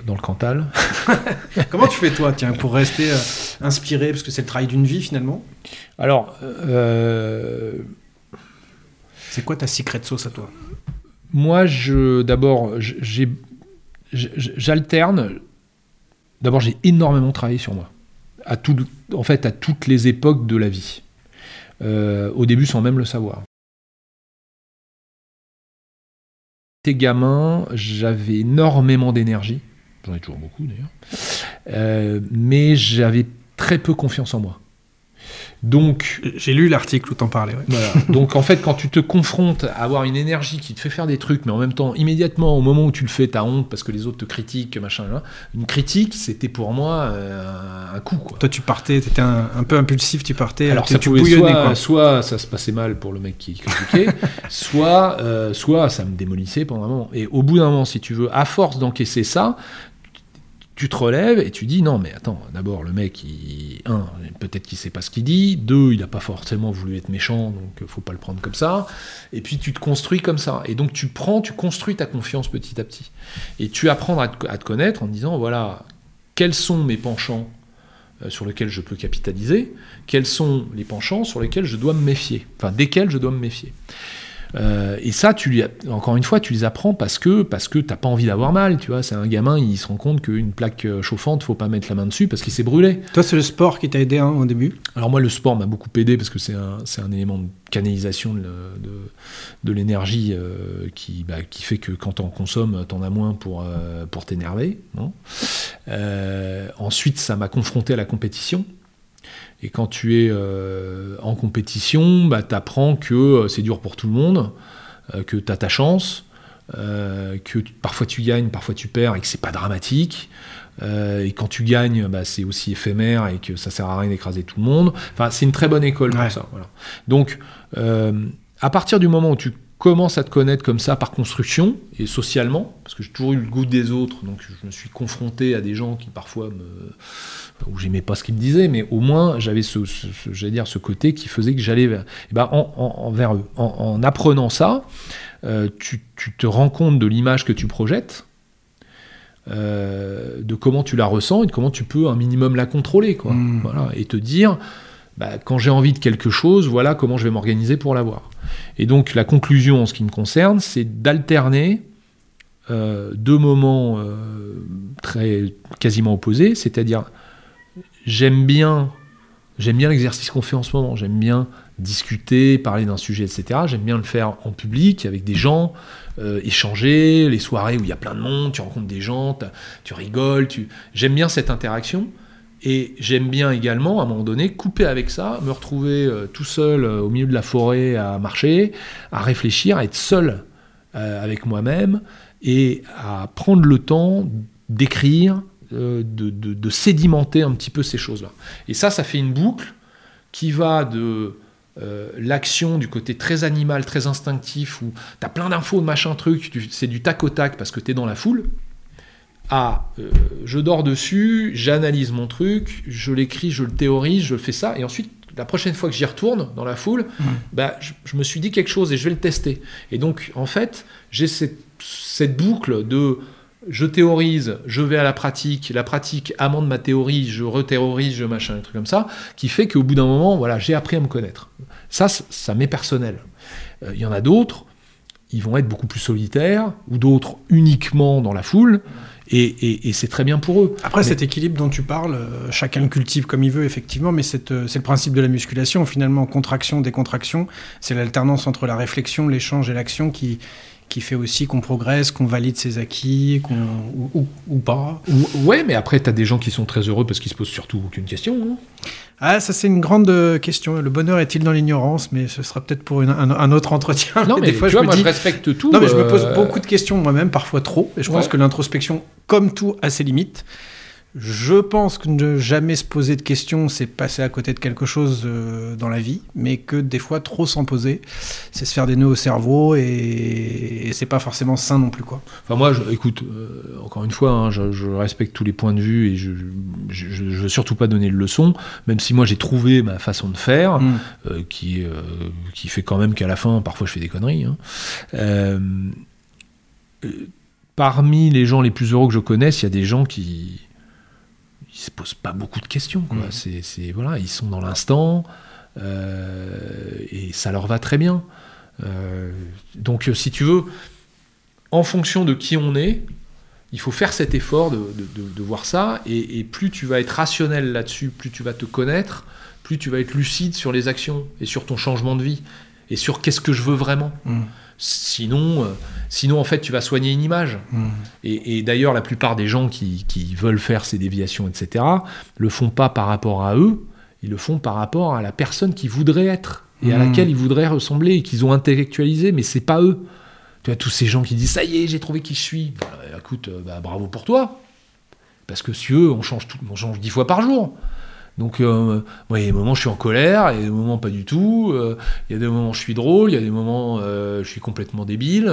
dans le Cantal. [LAUGHS] Comment tu fais toi, tiens, pour rester euh, inspiré, parce que c'est le travail d'une vie finalement? Alors, euh, C'est quoi ta secret sauce à toi? moi, je d'abord, j'ai, j'alterne. D'abord, j'ai énormément travaillé sur moi, à tout, en fait, à toutes les époques de la vie. Euh, au début, sans même le savoir. J'étais gamin, j'avais énormément d'énergie. J'en ai toujours beaucoup d'ailleurs. Euh, mais j'avais très peu confiance en moi. Donc, J'ai lu l'article où t'en parlais. ouais. voilà. [LAUGHS] Donc en fait, quand tu te confrontes à avoir une énergie qui te fait faire des trucs, mais en même temps, immédiatement, au moment où tu le fais, t'as honte parce que les autres te critiquent, machin, là. Une critique, c'était pour moi euh, un coup, quoi. Toi, tu partais, t'étais un, un peu impulsif, tu partais, Alors tu, ça tu pouvait bouillonnais soit, quoi. soit ça se passait mal pour le mec qui critiquait, [LAUGHS] soit, euh, soit ça me démolissait pendant un moment. Et au bout d'un moment, si tu veux, à force d'encaisser ça, tu te relèves et tu dis non mais attends, d'abord le mec, il, un, peut-être qu'il sait pas ce qu'il dit, deux, il a pas forcément voulu être méchant, donc euh, faut pas le prendre comme ça. Et puis tu te construis comme ça. Et donc tu prends, tu construis ta confiance petit à petit. Et tu apprends à te, connaître en disant voilà, quels sont mes penchants euh, sur lesquels je peux capitaliser, quels sont les penchants sur lesquels je dois me méfier, enfin desquels je dois me méfier? Euh, et ça, tu lui, encore une fois, tu les apprends parce que parce que t'as pas envie d'avoir mal, tu vois. C'est un gamin, il se rend compte qu'une plaque chauffante, faut pas mettre la main dessus parce qu'il s'est brûlé. Toi, c'est le sport qui t'a aidé hein, au début? Alors moi, le sport m'a beaucoup aidé parce que c'est un, c'est un élément de canalisation de, de, de l'énergie euh, qui, bah, qui fait que quand t'en consommes, t'en as moins pour, euh, pour t'énerver. Euh, ensuite, ça m'a confronté à la compétition. Et quand tu es euh, en compétition, bah, tu apprends que euh, c'est dur pour tout le monde, euh, que tu as ta chance, que tu- parfois tu gagnes, parfois tu perds et que c'est pas dramatique. Et quand tu gagnes, bah, c'est aussi éphémère et que ça sert à rien d'écraser tout le monde. Enfin, c'est une très bonne école pour ça. Voilà. Donc, à partir du moment où tu commences à te connaître comme ça par construction et socialement, parce que j'ai toujours eu le goût des autres, donc je me suis confronté à des gens qui parfois me où j'aimais pas ce qu'ils me disaient, mais au moins j'avais ce, ce- ce- j'allais dire ce côté qui faisait que j'allais vers, eh ben, en, en- en- vers eux. En, en apprenant ça, euh, tu, tu te rends compte de l'image que tu projettes, euh, de comment tu la ressens et de comment tu peux un minimum la contrôler, quoi. Mm. Voilà, et te dire, bah, quand j'ai envie de quelque chose, voilà comment je vais m'organiser pour l'avoir. Et donc la conclusion en ce qui me concerne, c'est d'alterner euh, deux moments euh, très quasiment opposés, c'est-à-dire j'aime bien j'aime bien l'exercice qu'on fait en ce moment, j'aime bien discuter, parler d'un sujet, etc. J'aime bien le faire en public avec des gens, euh, échanger, les soirées où il y a plein de monde, tu rencontres des gens, tu rigoles, tu... j'aime bien cette interaction. Et j'aime bien également, à un moment donné, couper avec ça, me retrouver euh, tout seul euh, au milieu de la forêt à marcher, à réfléchir, à être seul euh, avec moi-même et à prendre le temps d'écrire, de, de- sédimenter un petit peu ces choses-là. Et ça, ça fait une boucle qui va de l'action du côté très animal, très instinctif, où tu as plein d'infos, machin truc, c'est du tac au tac parce que tu es dans la foule, à euh, je dors dessus, j'analyse mon truc, je l'écris, je le théorise, je fais ça, et ensuite, la prochaine fois que j'y retourne dans la foule, bah, je, je me suis dit quelque chose et je vais le tester. Et donc, en fait, j'ai cette, cette boucle de je théorise, je vais à la pratique, la pratique amende ma théorie, je rethéorise, je machin, un truc comme ça, qui fait qu'au bout d'un moment, voilà, j'ai appris à me connaître. Ça, ça m'est personnel. Euh, Il y en a d'autres, ils vont être beaucoup plus solitaires, ou d'autres uniquement dans la foule, Et, et- et c'est très bien pour eux. Après, Mais- cet équilibre dont tu parles, euh, chacun le cultive comme il veut, effectivement, mais c'est euh, c'est le principe de la musculation. Finalement, contraction, décontraction, c'est l'alternance entre la réflexion, l'échange et l'action qui, qui fait aussi qu'on progresse, qu'on valide ses acquis, qu'on ou, ou- ou pas. Ou- Ouais, mais après, tu as des gens qui sont très heureux parce qu'ils se posent surtout aucune question. hein. Ah, ça, c'est une grande euh, question. Le bonheur est-il dans l'ignorance? Mais ce sera peut-être pour une- un, un autre entretien. Non, mais des fois, tu je vois, me moi, dis. je respecte tout. Non, mais je me pose euh, beaucoup de questions moi-même, parfois trop. Et je pense que l'introspection, comme tout, a ses limites. Je pense que ne jamais se poser de questions, c'est passer à côté de quelque chose euh, dans la vie, mais que des fois, trop s'en poser, c'est se faire des nœuds au cerveau et, et c'est pas forcément sain non plus, quoi. Enfin, moi, je- écoute, euh, encore une fois, hein, je, je respecte tous les points de vue et je, je, veux surtout pas donner de leçons, même si moi j'ai trouvé ma façon de faire, Mm. euh, qui, euh, qui fait quand même qu'à la fin, parfois je fais des conneries. hein. Parmi les gens les plus heureux que je connaisse, il y a des gens qui ils se posent pas beaucoup de questions. Quoi. Mm. C'est, c'est- voilà, ils sont dans l'instant euh, et ça leur va très bien. Euh, donc, euh, si tu veux, en fonction de qui on est, il faut faire cet effort de, de- de- de voir ça. Et, et plus tu vas être rationnel là-dessus, plus tu vas te connaître, plus tu vas être lucide sur les actions et sur ton changement de vie et sur qu'est-ce que je veux vraiment. Mm. Sinon, sinon, en fait, tu vas soigner une image. Mm. Et, et d'ailleurs, la plupart des gens qui, qui veulent faire ces déviations, etc., le font pas par rapport à eux, ils le font par rapport à la personne qu'ils voudraient être et à Mm. laquelle ils voudraient ressembler et qu'ils ont intellectualisé, mais c'est pas eux. Tu vois, tous ces gens qui disent ça y est, j'ai trouvé qui je suis. Bah, écoute, euh, bah, bravo pour toi. Parce que si eux, on change, tout, on change dix fois par jour. Donc, euh, il y a des moments, je suis en colère, il y a des moments, pas du tout. euh, il y a des moments, je suis drôle, il y a des moments, euh, je suis complètement débile.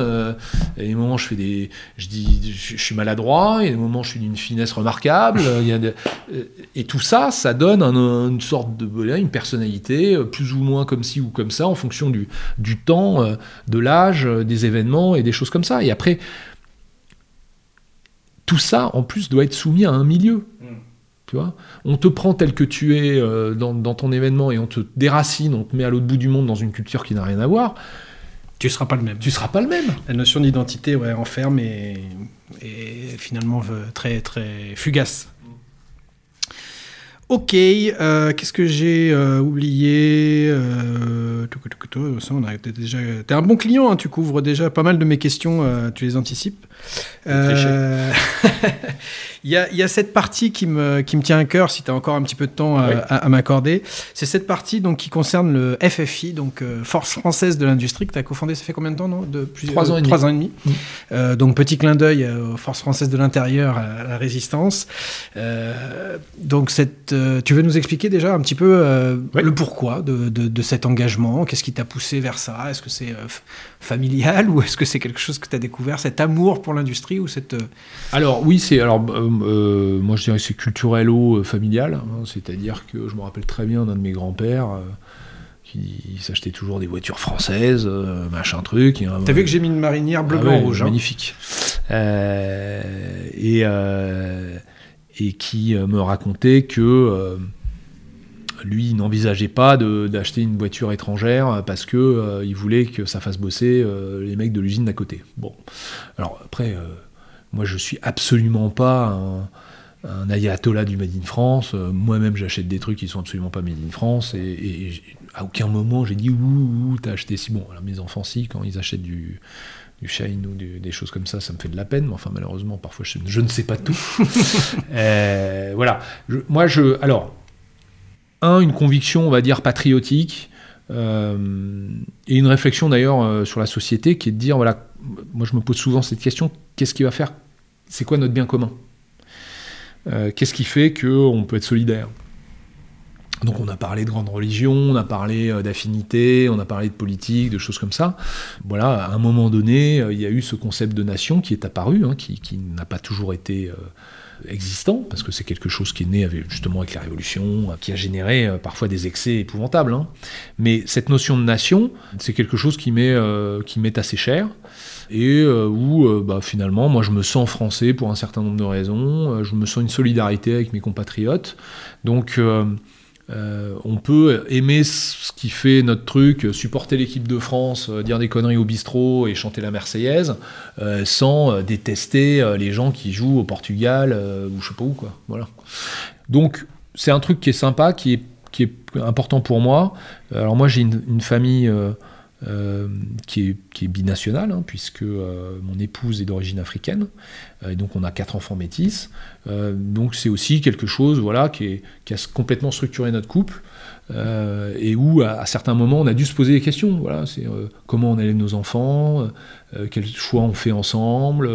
il y a des moments, je fais des, je dis, je, suis maladroit. Il y a des moments, je suis d'une finesse remarquable. il y a et tout ça, ça donne un- une sorte de, une personnalité, plus ou moins comme ci ou comme ça, en fonction du, du temps, de l'âge, des événements et des choses comme ça. Et après, tout ça, en plus, doit être soumis à un milieu. Tu vois on te prend tel que tu es euh, dans, dans ton événement et on te déracine, on te met à l'autre bout du monde dans une culture qui n'a rien à voir, Tu seras pas le même. tu seras pas le même. La notion d'identité ouais, enferme et, et finalement très, très fugace. Ok, euh, qu'est-ce que j'ai euh, oublié euh, ça, on a déjà. T'es un bon client, hein, tu couvres déjà pas mal de mes questions, tu les anticipes. [LAUGHS] Euh, Il y, a, il y a cette partie qui me, qui me tient à cœur, si tu as encore un petit peu de temps à, Oui. à- à m'accorder. C'est cette partie donc, qui concerne le FFI, donc euh, Force française de l'industrie, que tu as cofondé, ça fait combien de temps non de plus, Trois ans et demi. Trois ans et demi. Mm. Euh, donc petit clin d'œil euh, aux forces françaises de l'intérieur, à la résistance. Euh, donc cette, euh, tu veux nous expliquer déjà un petit peu euh, Oui. le pourquoi de, de- de cet engagement? Qu'est-ce qui t'a poussé vers ça? Est-ce que c'est euh, familial ou est-ce que c'est quelque chose que tu as découvert, cet amour pour l'industrie ou cette... euh, Alors oui, c'est alors euh, euh, moi je dirais que c'est culturello euh, familial, hein, c'est-à-dire que je me rappelle très bien d'un de mes grands-pères euh, qui s'achetait toujours des voitures françaises, machin truc. un- T'as vu que j'ai mis une marinière bleu, Ah blanc, ouais, rouge hein Magnifique. Et, et qui me racontait que lui il n'envisageait pas d'acheter une voiture étrangère parce que euh, il voulait que ça fasse bosser euh, les mecs de l'usine d'à côté. Bon, alors après, euh, moi je suis absolument pas un, un ayatollah du Made in France. Moi-même j'achète des trucs qui sont absolument pas Made in France et, à aucun moment j'ai dit ouh, ouh t'as acheté si bon. Alors mes enfants si quand ils achètent du du Shine ou du- des choses comme ça, ça me fait de la peine, mais enfin malheureusement parfois je, je ne sais pas tout. [LAUGHS] Euh, voilà. Je- moi je alors un une conviction on va dire patriotique euh, et une réflexion d'ailleurs euh, sur la société qui est de dire voilà moi je me pose souvent cette question qu'est-ce qui va faire c'est quoi notre bien commun? Euh, qu'est-ce qui fait qu'on peut être solidaire? Donc on a parlé de grande religion, on a parlé euh, d'affinité, on a parlé de politique, de choses comme ça. Voilà, à un moment donné, il y a eu ce concept de nation qui est apparu, hein, qui, qui n'a pas toujours été existant, parce que c'est quelque chose qui est né avec- justement avec la Révolution, qui a généré euh, parfois des excès épouvantables. hein. Mais cette notion de nation, c'est quelque chose qui m'est euh, assez cher et euh, où bah, finalement moi je me sens français pour un certain nombre de raisons, je me sens une solidarité avec mes compatriotes. Donc euh, on peut aimer ce qui fait notre truc, supporter l'équipe de France, euh, dire des conneries au bistrot et chanter la Marseillaise, euh, sans détester les gens qui jouent au Portugal ou je sais pas où quoi. Voilà. Donc c'est un truc qui est sympa, qui est, qui est important pour moi. Alors moi j'ai une famille euh, qui, est, qui est binationale, hein, puisque euh, mon épouse est d'origine africaine, euh, et donc on a quatre enfants métis. Donc c'est aussi quelque chose voilà, qui, est- qui a complètement structuré notre couple. et où à, certains moments on a dû se poser des questions. Voilà, c'est comment on élève nos enfants, quels choix on fait ensemble,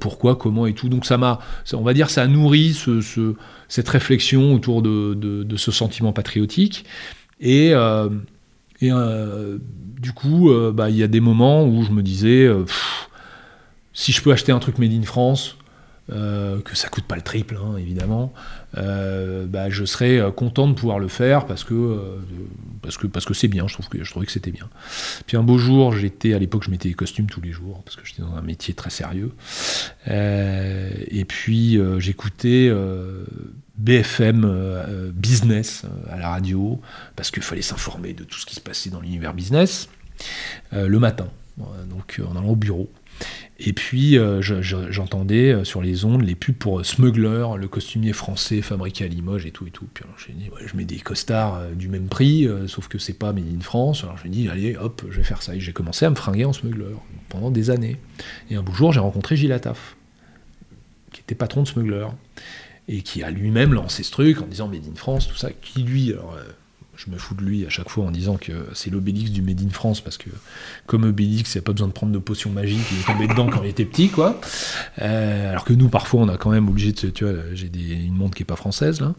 pourquoi, comment et tout. Donc ça m'a, on va dire, ça a nourri ce, ce- cette réflexion autour de, de- ce sentiment patriotique. Et, et euh, du coup, euh, bah, il y a des moments où je me disais, euh, si je peux acheter un truc made in France, euh, que ça coûte pas le triple, hein, évidemment, euh, bah, je serais euh, content de pouvoir le faire parce que parce que parce que c'est bien. Je trouve que je trouvais que c'était bien. Puis un beau jour, j'étais à l'époque, je mettais des costumes tous les jours parce que j'étais dans un métier très sérieux. Et puis j'écoutais BFM Business à la radio parce qu'il fallait s'informer de tout ce qui se passait dans l'univers business le matin, donc en allant au bureau. Et puis euh, je- je- j'entendais euh, sur les ondes les pubs pour euh, Smuggler, le costumier français fabriqué à Limoges et tout et tout. Puis alors j'ai dit, je mets des costards du même prix, sauf que c'est pas made in France. Alors j'ai dit, allez, hop, je vais faire ça. Et j'ai commencé à me fringuer en Smuggler pendant des années. Et un beau jour, j'ai rencontré Gilles qui était patron de Smuggler, et qui a lui-même lancé ce truc en disant Made in France, tout ça, qui lui, je me fous de lui à chaque fois en disant que c'est l'Obélix du Made in France, parce que comme Obélix, il n'y a pas besoin de prendre de potions magiques, il est tombé dedans quand il était petit, quoi. Euh, alors que nous, parfois, on a quand même obligé de se. Tu vois, j'ai une montre qui n'est pas française, là.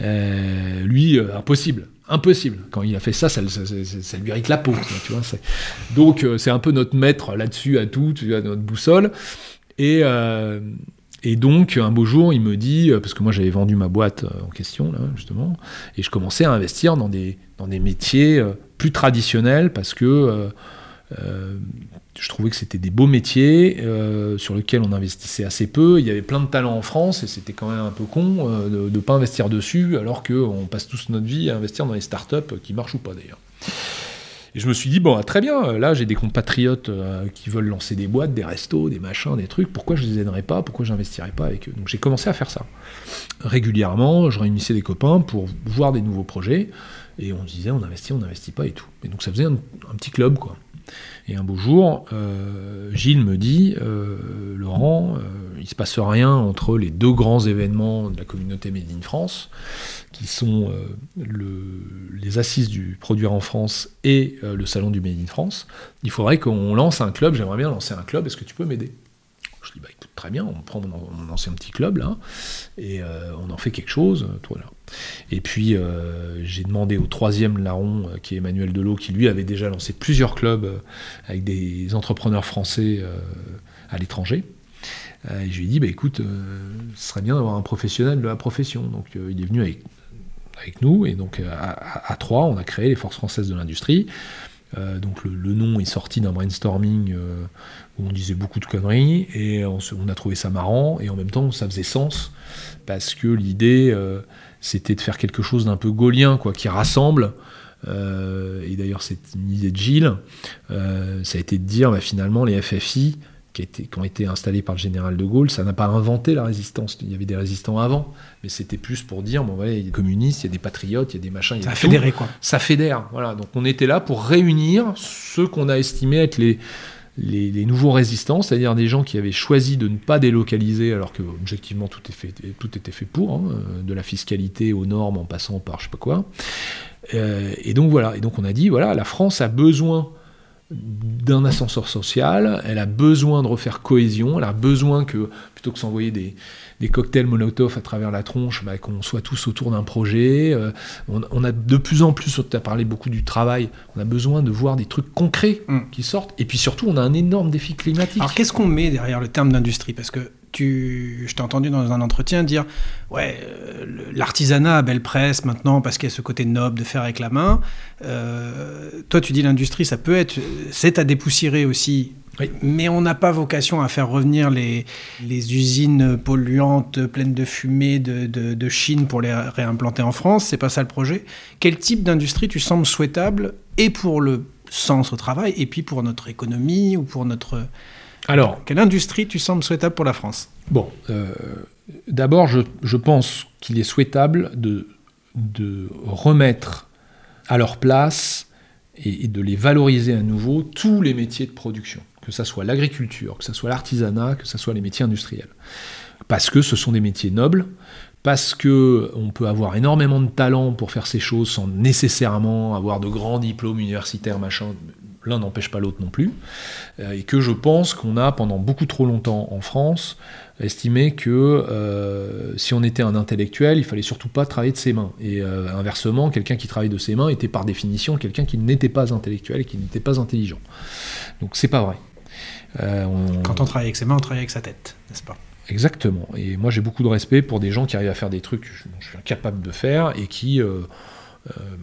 Euh, lui, euh, impossible. Impossible. Quand il a fait ça, ça, lui irrite la peau. Tu vois, Donc, c'est un peu notre maître là-dessus à tout, tu vois, notre boussole. Et, et donc, un beau jour, il me dit, euh, parce que moi j'avais vendu ma boîte euh, en question, là, justement, et je commençais à investir dans des, dans des métiers euh, plus traditionnels, parce que je trouvais que c'était des beaux métiers sur lesquels on investissait assez peu. Il y avait plein de talents en France, et c'était quand même un peu con de ne pas investir dessus, alors qu'on passe tous notre vie à investir dans les startups qui marchent ou pas d'ailleurs. Et je me suis dit, bon, ah, très bien, là j'ai des compatriotes euh, qui veulent lancer des boîtes, des restos, des machins, des trucs, pourquoi je les aiderais pas, pourquoi j'investirais pas avec eux? Donc j'ai commencé à faire ça. Régulièrement, je réunissais des copains pour voir des nouveaux projets, et on disait, on investit, on n'investit pas et tout. Et donc ça faisait un petit club, quoi. Et un beau jour, euh, Gilles me dit, euh, Laurent, euh, il se passe rien entre les deux grands événements de la communauté Made in France, qui sont euh, le- les assises du produire en France et le salon du Made in France. Il faudrait qu'on lance un club, j'aimerais bien lancer un club, est-ce que tu peux m'aider? Je dis, bah écoute, très bien, on prend mon, mon ancien petit club là, et on en fait quelque chose, toi là. Et puis euh, j'ai demandé au troisième larron, euh, qui est Emmanuel Delot, qui lui avait déjà lancé plusieurs clubs euh, avec des entrepreneurs français à l'étranger. Et je lui ai dit, bah, écoute, ce serait bien d'avoir un professionnel de la profession. Donc il est venu avec, avec nous, et donc à, à- trois, on a créé les Forces françaises de l'industrie. Donc le, nom est sorti d'un brainstorming où on disait beaucoup de conneries, et on, a trouvé ça marrant, et en même temps ça faisait sens, parce que l'idée c'était de faire quelque chose d'un peu gaulien, quoi, qui rassemble. Euh, et d'ailleurs, c'est une idée de Gilles. Euh, ça a été de dire, bah, finalement, les FFI qui, a ont été installés par le général de Gaulle, ça n'a pas inventé la résistance. Il y avait des résistants avant, mais c'était plus pour dire, bon, voilà, il y a des communistes, il y a des patriotes, il y a des machins, il y Ça a a tout. fédéré, quoi. Ça fédère. Voilà. Donc on était là pour réunir ceux qu'on a estimés être les, les, nouveaux résistants, c'est-à-dire des gens qui avaient choisi de ne pas délocaliser, alors que objectivement tout, est fait, tout était fait pour, hein, de la fiscalité aux normes en passant par je sais pas quoi. Euh, et donc voilà. Et donc on a dit voilà, la France a besoin d'un ascenseur social, elle a besoin de refaire cohésion, elle a besoin que, plutôt que s'envoyer des, des cocktails Molotov à travers la tronche, bah, qu'on soit tous autour d'un projet. Euh, on, on a de plus en plus, tu as parlé beaucoup du travail, on a besoin de voir des trucs concrets Mm. qui sortent. Et puis surtout, on a un énorme défi climatique. Alors qu'est-ce qu'on met derrière le terme d'industrie? Parce que tu, je t'ai entendu dans un entretien dire, ouais, euh, l'artisanat a belle presse maintenant parce qu'il y a ce côté noble de faire avec la main. Euh, toi, tu dis l'industrie, ça peut être, c'est à dépoussiérer aussi Mais on n'a pas vocation à faire revenir les, les usines polluantes pleines de fumée de, de, de Chine pour les réimplanter en France. C'est pas ça le projet. Quel type d'industrie tu sembles souhaitable et pour le sens au travail et puis pour notre économie ou pour notre. Alors, quelle industrie tu sembles souhaitable pour la France? Bon, euh, d'abord, je, je, pense qu'il est souhaitable de, de remettre à leur place et, et de les valoriser à nouveau tous les métiers de production que ça soit l'agriculture, que ce soit l'artisanat, que ce soit les métiers industriels. Parce que ce sont des métiers nobles, parce que on peut avoir énormément de talent pour faire ces choses sans nécessairement avoir de grands diplômes universitaires, machin. L'un n'empêche pas l'autre non plus. Euh, et que je pense qu'on a, pendant beaucoup trop longtemps en France, estimé que euh, si on était un intellectuel, il fallait surtout pas travailler de ses mains. Et euh, inversement, quelqu'un qui travaille de ses mains était par définition quelqu'un qui n'était pas intellectuel et qui n'était pas intelligent. Donc c'est pas vrai. Euh, on... Quand on travaille avec ses mains, on travaille avec sa tête, n'est-ce pas? Exactement. Et moi, j'ai beaucoup de respect pour des gens qui arrivent à faire des trucs que je, je suis incapable de faire et qui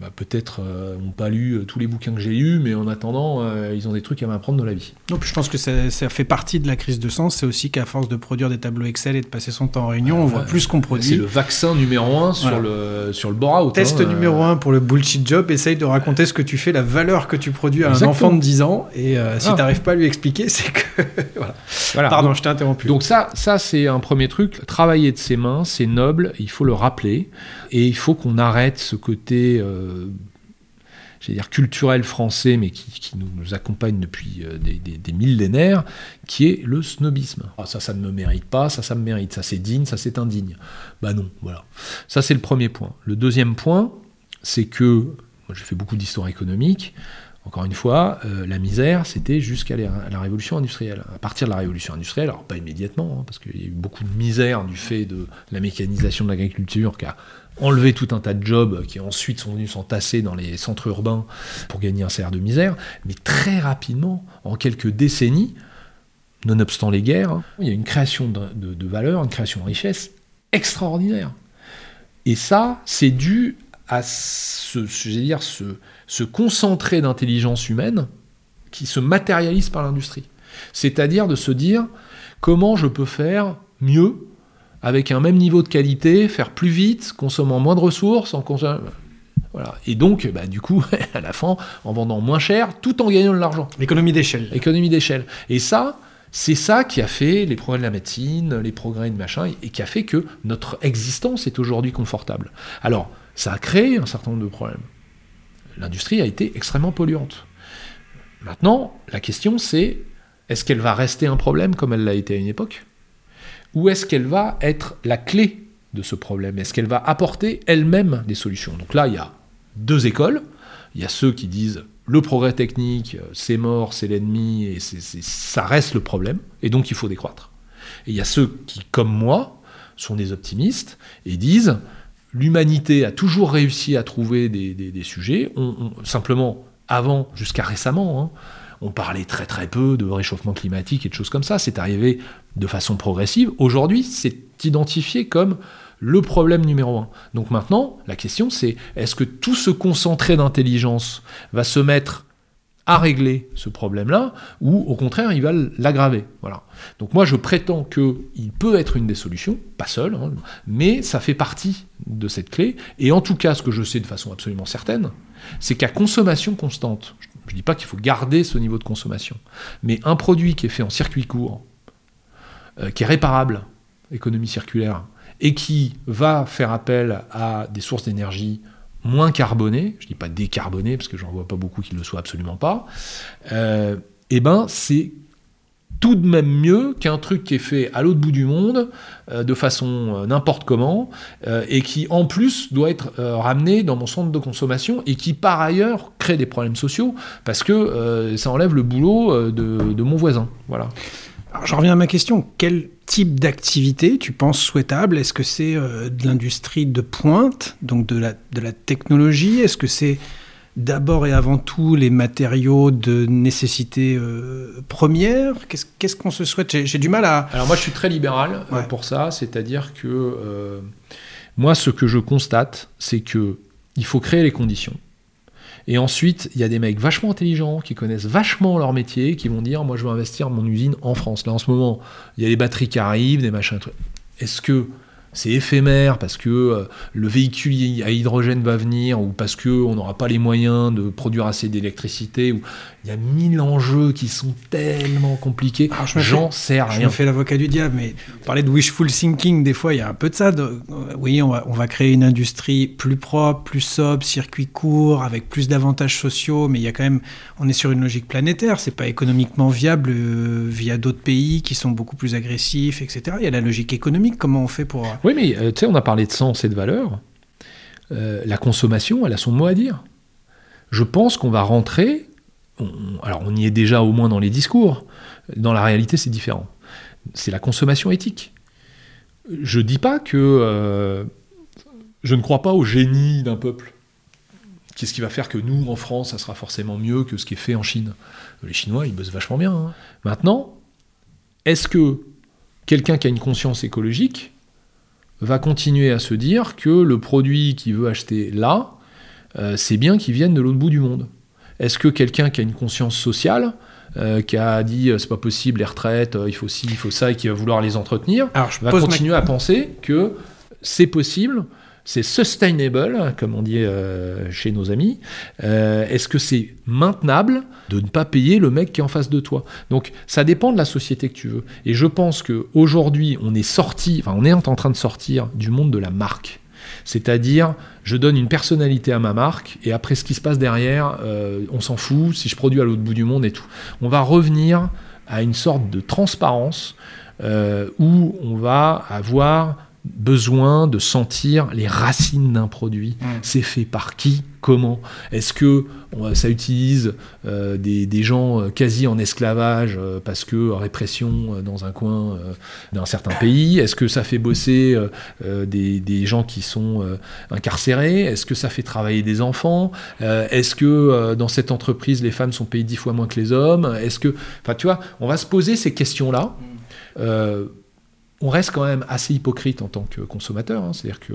bah, peut-être n'ont pas lu tous les bouquins que j'ai lus, mais en attendant, euh, ils ont des trucs à m'apprendre dans la vie. Non, puis je pense que ça, ça, fait partie de la crise de sens. C'est aussi qu'à force de produire des tableaux Excel et de passer son temps en réunion, on voit plus qu'on produit. C'est le vaccin numéro un sur, voilà. le, sur le bore-out. Test hein, numéro un pour le bullshit job. Essaye de raconter ce que tu fais, la valeur que tu produis à Exactement. un enfant de 10 ans. Et euh, si ah. tu n'arrives pas à lui expliquer, [LAUGHS] c'est que. voilà. voilà. Pardon, donc, je t'ai interrompu. Donc, ça, ça c'est un premier truc. Travailler de ses mains, c'est noble. Il faut le rappeler. Et il faut qu'on arrête ce côté j'allais dire culturel français, mais qui, nous, accompagne depuis euh, des, millénaires, qui est le snobisme. Ah, ça, ça ne me mérite pas, ça, ça me mérite, ça c'est digne, ça c'est indigne. Bah non, voilà. Ça c'est le premier point. Le deuxième point, c'est que, moi j'ai fait beaucoup d'histoire économique, encore une fois, euh, la misère, c'était jusqu'à la révolution industrielle. À partir de la révolution industrielle, alors pas immédiatement, hein, parce qu'il y a eu beaucoup de misère du fait de la mécanisation de l'agriculture qui a enlevé tout un tas de jobs qui ensuite sont venus s'entasser dans les centres urbains pour gagner un salaire de misère. Mais très rapidement, en quelques décennies, nonobstant les guerres, il y a une création de, valeur, une création de richesse extraordinaire. Et ça, c'est dû à ce, dire, ce concentré d'intelligence humaine qui se matérialise par l'industrie. C'est-à-dire de se dire comment je peux faire mieux avec un même niveau de qualité, faire plus vite, consommant moins de ressources, en consommant... Voilà. Et donc, bah, du coup, [LAUGHS] à la fin, en vendant moins cher, tout en gagnant de l'argent. L'économie d'échelle. L'économie d'échelle. Et ça, c'est ça qui a fait les progrès de la médecine, les progrès de machin, et qui a fait que notre existence est aujourd'hui confortable. Alors, ça a créé un certain nombre de problèmes. L'industrie a été extrêmement polluante. Maintenant, la question c'est, est-ce qu'elle va rester un problème comme elle l'a été à une époque? Ou est-ce qu'elle va être la clé de ce problème? Est-ce qu'elle va apporter elle-même des solutions? Donc là, il y a deux écoles. Il y a ceux qui disent le progrès technique, c'est mort, c'est l'ennemi, et ça reste le problème, et donc il faut décroître. Et il y a ceux qui, comme moi, sont des optimistes et disent l'humanité a toujours réussi à trouver des, sujets, simplement avant, jusqu'à récemment, hein, on parlait très très peu de réchauffement climatique et de choses comme ça. C'est arrivé de façon progressive. Aujourd'hui, c'est identifié comme le problème numéro un. Donc maintenant, la question c'est est-ce que tout ce concentré d'intelligence va se mettre à régler ce problème-là, ou au contraire, il va l'aggraver? Voilà. Donc moi, je prétends qu'il peut être une des solutions, pas seul, hein, mais ça fait partie de cette clé. Et en tout cas, ce que je sais de façon absolument certaine, c'est qu'à consommation constante, je ne dis pas qu'il faut garder ce niveau de consommation, mais un produit qui est fait en circuit court, euh, qui est réparable, économie circulaire, et qui va faire appel à des sources d'énergie moins carbonées, je ne dis pas décarbonées, parce que j'en vois pas beaucoup qui ne le soient absolument pas, euh, eh ben c'est tout de même mieux qu'un truc qui est fait à l'autre bout du monde, euh, de façon euh, n'importe comment, euh, et qui en plus doit être ramené dans mon centre de consommation, et qui par ailleurs crée des problèmes sociaux, parce que ça enlève le boulot de, mon voisin. Voilà. Alors, je reviens à ma question. Quel type d'activité tu penses souhaitable? Est-ce que c'est de l'industrie de pointe, donc de la, de la technologie? Est-ce que c'est d'abord et avant tout les matériaux de nécessité euh, première Qu'est-ce qu'on se souhaite? J'ai du mal à... Alors moi je suis très libéral ouais. pour ça, c'est-à-dire que euh, moi ce que je constate, c'est que il faut créer les conditions. Et ensuite, il y a des mecs vachement intelligents qui connaissent vachement leur métier, qui vont dire, moi je veux investir mon usine en France. Là en ce moment, il y a les batteries qui arrivent, des machins. Est-ce que c'est éphémère parce que euh, le véhicule à hydrogène va venir ou parce qu'on n'aura pas les moyens de produire assez d'électricité. Ou... Il y a mille enjeux qui sont tellement compliqués. Alors, je J'en sais Je rien. me fais l'avocat du diable, mais parler de wishful thinking, des fois, il y a un peu de ça. de- euh, oui, on va, on va créer une industrie plus propre, plus sobre, circuit court, avec plus d'avantages sociaux, mais il y a quand même, on est sur une logique planétaire. C'est pas économiquement viable euh, via d'autres pays qui sont beaucoup plus agressifs, etc. Il y a la logique économique. Comment on fait pour Oui, mais euh, tu sais, on a parlé de sens et de valeur. Euh, la consommation, elle a son mot à dire. Je pense qu'on va rentrer. alors, on y est déjà au moins dans les discours. Dans la réalité, c'est différent. C'est la consommation éthique. Je dis pas que euh, je ne crois pas au génie d'un peuple. Qu'est-ce qui va faire que nous, en France, ça sera forcément mieux que ce qui est fait en Chine? Les Chinois, ils bossent vachement bien. hein. Maintenant, est-ce que quelqu'un qui a une conscience écologique va continuer à se dire que le produit qu'il veut acheter là, euh, c'est bien qu'il vienne de l'autre bout du monde. Est-ce que quelqu'un qui a une conscience sociale, euh, qui a dit euh, c'est pas possible les retraites, il faut ci, il faut ça, et qui va vouloir les entretenir, Alors, je va ma- continuer à penser que c'est possible, c'est sustainable, comme on dit euh, chez nos amis. Euh, Est-ce que c'est maintenable de ne pas payer le mec qui est en face de toi? Donc ça dépend de la société que tu veux. Et je pense qu'aujourd'hui, on est sorti, enfin on est en train de sortir du monde de la marque. C'est-à-dire, je donne une personnalité à ma marque, et après ce qui se passe derrière, euh, on s'en fout, si je produis à l'autre bout du monde et tout. On va revenir à une sorte de transparence où on va avoir besoin de sentir les racines d'un produit. Mm. C'est fait par qui Comment? Est-ce que ça utilise euh, des, des gens euh, quasi en esclavage euh, parce que répression dans un coin euh, d'un certain pays? Est-ce que ça fait bosser des, des gens qui sont incarcérés? Est-ce que ça fait travailler des enfants? Est-ce que dans cette entreprise les femmes sont payées dix fois moins que les hommes? Est-ce que, enfin, tu vois, on va se poser ces questions-là. Euh, on reste quand même assez hypocrite en tant que consommateur. hein. C'est-à-dire que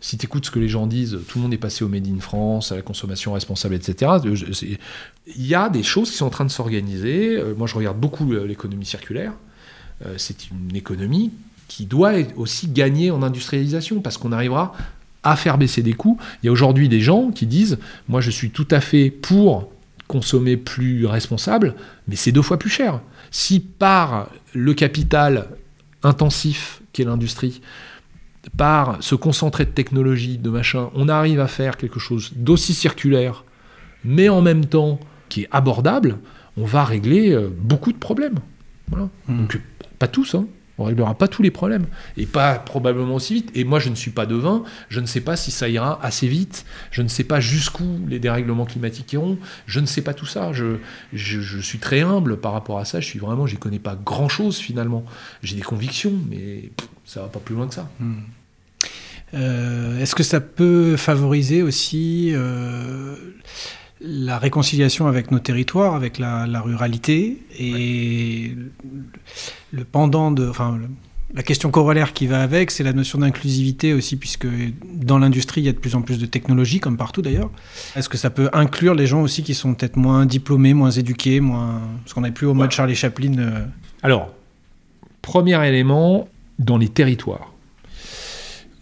si tu écoutes ce que les gens disent, tout le monde est passé au Made in France, à la consommation responsable, etc. Il y a des choses qui sont en train de s'organiser. Euh, moi, je regarde beaucoup euh, l'économie circulaire. Euh, c'est une économie qui doit aussi gagner en industrialisation parce qu'on arrivera à faire baisser des coûts. Il y a aujourd'hui des gens qui disent Moi, je suis tout à fait pour consommer plus responsable, mais c'est deux fois plus cher. Si par le capital intensif qu'est l'industrie, par ce concentré de technologie, de machin, on arrive à faire quelque chose d'aussi circulaire, mais en même temps qui est abordable, on va régler euh, beaucoup de problèmes. Voilà. Mm. Donc, pas tous, hein. On réglera pas tous les problèmes, et pas probablement aussi vite. Et moi, je ne suis pas devin, je ne sais pas si ça ira assez vite, je ne sais pas jusqu'où les dérèglements climatiques iront, je ne sais pas tout ça. Je, je, suis très humble par rapport à ça, je suis vraiment, j'y connais pas grand-chose finalement. J'ai des convictions, mais pff, ça va pas plus loin que ça. Euh, Est-ce que ça peut favoriser aussi euh, la réconciliation avec nos territoires, avec la, la ruralité et le pendant de, enfin, le- la question corollaire qui va avec, c'est la notion d'inclusivité aussi, puisque dans l'industrie, il y a de plus en plus de technologies, comme partout d'ailleurs. Est-ce que ça peut inclure les gens aussi qui sont peut-être moins diplômés, moins éduqués, moins... Parce qu'on n'est plus au mode Charlie Chaplin. euh, Alors, premier élément, dans les territoires,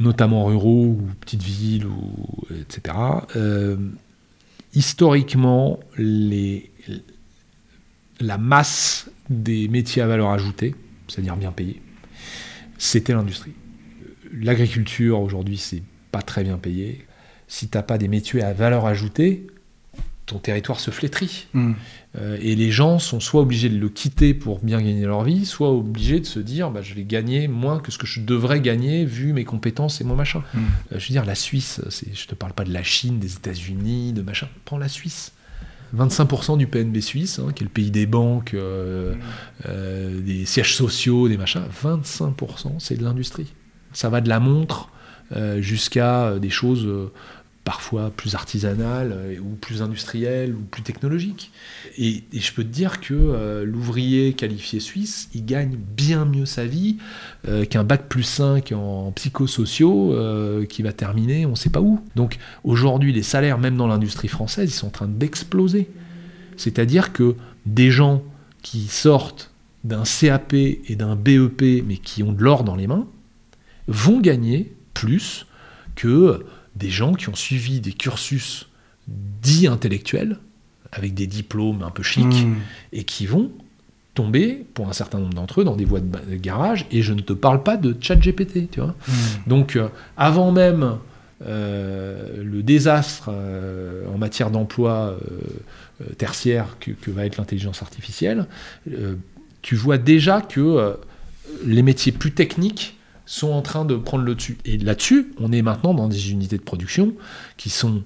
notamment ruraux ou petites villes, ou, etc., euh, historiquement, la masse des métiers à valeur ajoutée, c'est-à-dire bien payés, c'était l'industrie. L'agriculture, aujourd'hui, c'est pas très bien payé. Si t'as pas des métiers à valeur ajoutée, ton territoire se flétrit. hmm. Euh, et les gens sont soit obligés de le quitter pour bien gagner leur vie, soit obligés de se dire bah, je vais gagner moins que ce que je devrais gagner vu mes compétences et mon machin. Mm. Euh, je veux dire, la Suisse, c'est, je te parle pas de la Chine, des États-Unis, de machin. Prends la Suisse. 25% du PNB suisse, hein, qui est le pays des banques, euh, euh, des sièges sociaux, des machins, 25% c'est de l'industrie. Ça va de la montre jusqu'à des choses parfois plus artisanal euh, ou plus industriel ou plus technologique. Et, je peux te dire que euh, l'ouvrier qualifié suisse, il gagne bien mieux sa vie euh, qu'un bac plus 5 en psychosociaux qui va terminer on ne sait pas où. Donc aujourd'hui, les salaires, même dans l'industrie française, ils sont en train d'exploser. C'est-à-dire que des gens qui sortent d'un CAP et d'un BEP, mais qui ont de l'or dans les mains, vont gagner plus que des gens qui ont suivi des cursus dits intellectuels, avec des diplômes un peu chics, Mmh. et qui vont tomber, pour un certain nombre d'entre eux, dans des voies de garage, et je ne te parle pas de chat GPT, tu vois. Mmh. Donc, euh, avant même euh, le désastre euh, en matière d'emploi tertiaire que, que va être l'intelligence artificielle, tu vois déjà que les métiers plus techniques sont en train de prendre le dessus. Et là-dessus, on est maintenant dans des unités de production qui sont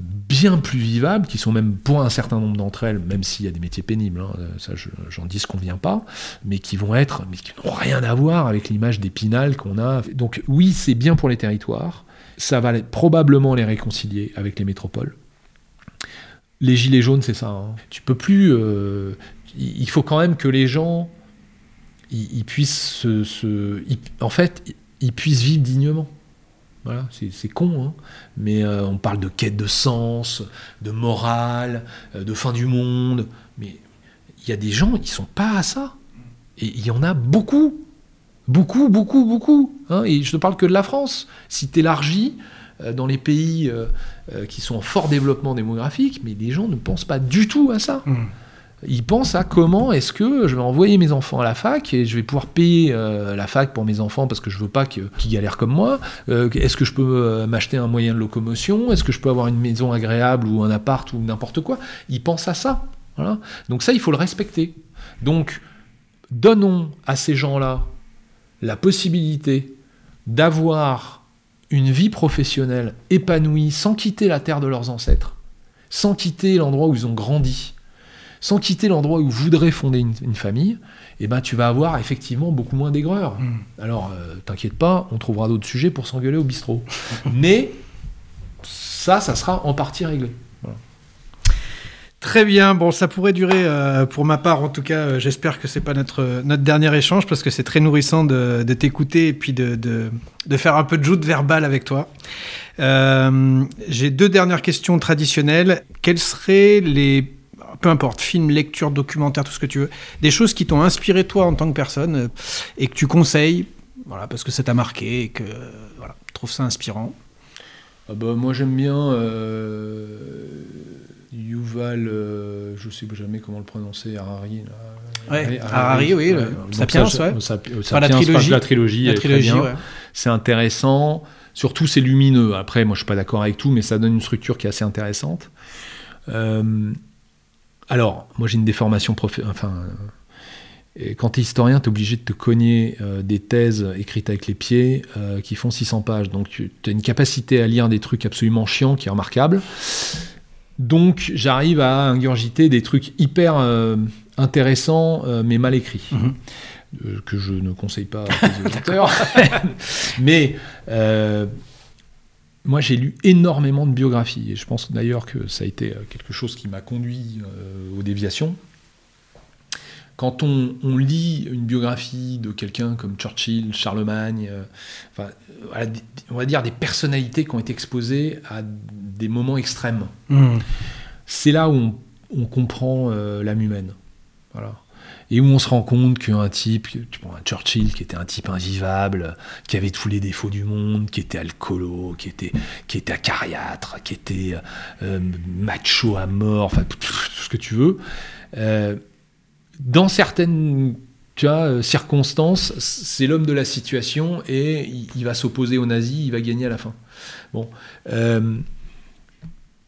bien plus vivables, qui sont même pour un certain nombre d'entre elles, même s'il y a des métiers pénibles, hein, euh, ça je- j'en dis ce qu'on vient pas, mais qui vont être, mais qui n'ont rien à voir avec l'image d'épinal qu'on a. Donc oui, c'est bien pour les territoires, ça va probablement les réconcilier avec les métropoles. Les gilets jaunes, c'est ça. hein. Tu peux plus. euh, il faut quand même que les gens, ils, puissent se, en fait, ils- puissent vivre dignement. Voilà, c'est con, hein. mais euh, on parle de quête de sens, de morale, euh, de fin du monde, mais il y a des gens, ils sont pas à ça. Et il y en a beaucoup, beaucoup, beaucoup, beaucoup. hein. et je ne parle que de la France. Si tu élargis euh, dans les pays qui sont en fort développement démographique, mais les gens ne pensent pas du tout à ça. Mmh. Ils pensent à comment est-ce que je vais envoyer mes enfants à la fac et je vais pouvoir payer euh, la fac pour mes enfants parce que je veux pas qu'ils galèrent comme moi. Euh, est-ce que je peux euh, m'acheter un moyen de locomotion? Est-ce que je peux avoir une maison agréable ou un appart ou n'importe quoi? Ils pensent à ça. Donc ça, il faut le respecter. Donc, donnons à ces gens-là la possibilité d'avoir une vie professionnelle épanouie sans quitter la terre de leurs ancêtres, sans quitter l'endroit où ils ont grandi, sans quitter l'endroit où voudraient fonder une, une famille, eh ben, tu vas avoir effectivement beaucoup moins d'aigreur. Mm. Alors, euh, t'inquiète pas, on trouvera d'autres sujets pour s'engueuler au bistrot. [LAUGHS] Mais ça, ça sera en partie réglé. Très bien, bon, ça pourrait durer, euh, pour ma part en tout cas, euh, j'espère que c'est pas notre, notre dernier échange parce que c'est très nourrissant de, de t'écouter et puis de, de, de faire un peu de joute verbale avec toi. J'ai deux dernières questions traditionnelles. Quels seraient les, peu importe, films, lectures, documentaires, tout ce que tu veux, des choses qui t'ont inspiré toi en tant que personne euh, et que tu conseilles, voilà, parce que ça t'a marqué et que, voilà, tu trouves ça inspirant. Ah bah, moi j'aime bien euh, Yuval, euh, je sais jamais comment le prononcer, Harari. là. Ouais, Harari, oui, le Donc Sapiens, ça, ouais. Enfin, la trilogie. la trilogie, La trilogie, ouais. C'est intéressant. Surtout, c'est lumineux. Après, moi, je suis pas d'accord avec tout, mais ça donne une structure qui est assez intéressante. Euh, alors, moi, j'ai une déformation prof... Enfin, euh, et quand tu es historien, tu es obligé de te cogner euh, des thèses écrites avec les pieds euh, qui font 600 pages. Donc, tu as une capacité à lire des trucs absolument chiants qui est remarquable. Donc, j'arrive à ingurgiter des trucs hyper euh, intéressants, mais mal écrits. Mhm. Euh, que je ne conseille pas aux auditeurs. [LAUGHS] [LAUGHS] mais moi, j'ai lu énormément de biographies. Et je pense d'ailleurs que ça a été euh, quelque chose qui m'a conduit euh, aux déviations. Quand on, on lit une biographie de quelqu'un comme Churchill, Charlemagne, euh, enfin, on va dire des personnalités qui ont été exposées à des moments extrêmes, Mmh. c'est là où on, on comprend euh, l'âme humaine. Voilà. Et où on se rend compte qu'un type, un Churchill qui était un type invivable, qui avait tous les défauts du monde, qui était alcoolo, qui était, qui était acariâtre, qui était euh, macho à mort, enfin tout, ce que tu veux. Euh, dans certaines euh, circonstances, c'est l'homme de la situation et il, va s'opposer aux nazis, il va gagner à la fin. Bon.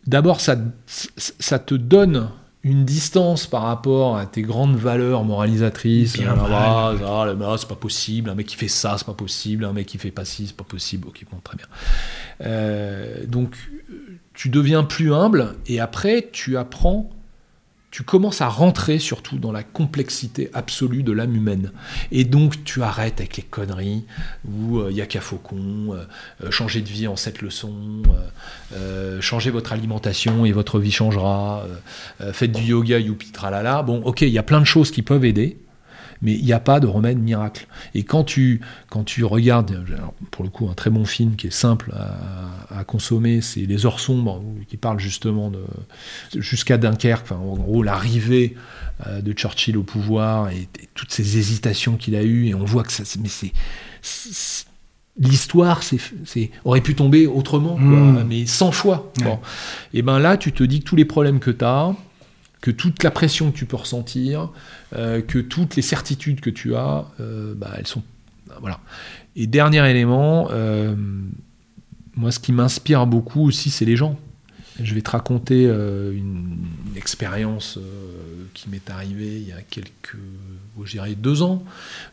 D'abord, ça te donne une distance par rapport à tes grandes valeurs moralisatrices. Bien Ah, ah, là, c'est pas possible, un mec qui fait ça, c'est pas possible, un mec qui fait pas ci, c'est pas possible. Ok, bon, très bien. Euh, donc, tu deviens plus humble et après, tu apprends, tu commences à rentrer surtout dans la complexité absolue de l'âme humaine. Et donc tu arrêtes avec les conneries où il n'y a qu'à faucon, euh, changer de vie en sept leçons, euh, changer votre alimentation et votre vie changera, faites du yoga, youpi, tralala. Bon, ok, il y a plein de choses qui peuvent aider mais il n'y a pas de remède miracle. Et quand tu, quand tu regardes, pour le coup, un très bon film qui est simple à, consommer, c'est Les Heures sombres, qui parle justement de jusqu'à Dunkerque, enfin, en gros l'arrivée euh, de Churchill au pouvoir et, toutes ces hésitations qu'il a eues, et on voit que ça, mais c'est l'histoire c'est, aurait pu tomber autrement, mmh. mais sans choix. Et ben là, tu te dis que tous les problèmes que tu as, que toute la pression que tu peux ressentir, euh, que toutes les certitudes que tu as, euh, bah, elles sont. Voilà. Et dernier élément, euh, moi, ce qui m'inspire beaucoup aussi, c'est les gens. Je vais te raconter une, expérience qui m'est arrivée il y a quelques, oh, je deux ans.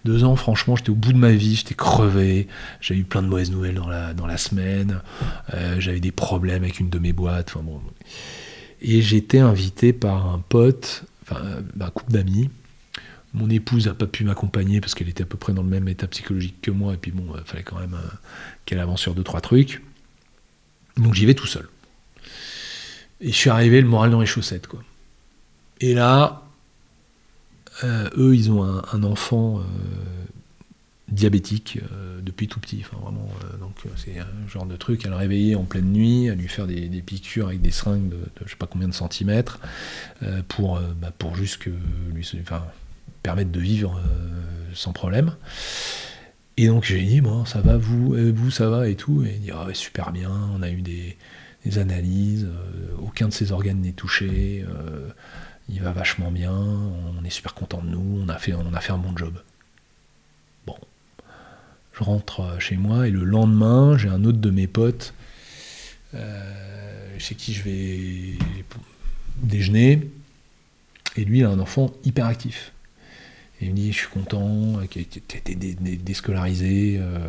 Deux ans, franchement, j'étais au bout de ma vie, j'étais crevé, j'avais eu plein de mauvaises nouvelles dans la, dans la semaine, j'avais des problèmes avec une de mes boîtes. Et j'étais invité par un pote, enfin un couple d'amis. Mon épouse n'a pas pu m'accompagner parce qu'elle était à peu près dans le même état psychologique que moi. Et puis bon, il fallait quand même euh, qu'elle avance sur deux, trois trucs. Donc j'y vais tout seul. Et je suis arrivé le moral dans les chaussettes. Quoi. Et là, euh, eux, ils ont un, enfant euh, diabétique euh, depuis tout petit. Vraiment, euh, donc euh, c'est un genre de truc à le réveiller en pleine nuit, à lui faire des, piqûres avec des seringues de, je sais pas combien de centimètres pour, bah, pour juste que lui enfin, permettre de vivre sans problème. Et donc j'ai dit, bon, ça va, vous, vous, ça va et tout. Et il dit, ah super bien, on a eu des, des analyses, aucun de ses organes n'est touché, il va vachement bien, on est super content de nous, on a fait, on a fait un bon job je rentre euh, chez moi et le lendemain, j'ai un autre de mes potes euh, chez qui je vais déjeuner. Et lui, il a un enfant hyper actif. Et il me dit, je suis content, qui été déscolarisé, euh,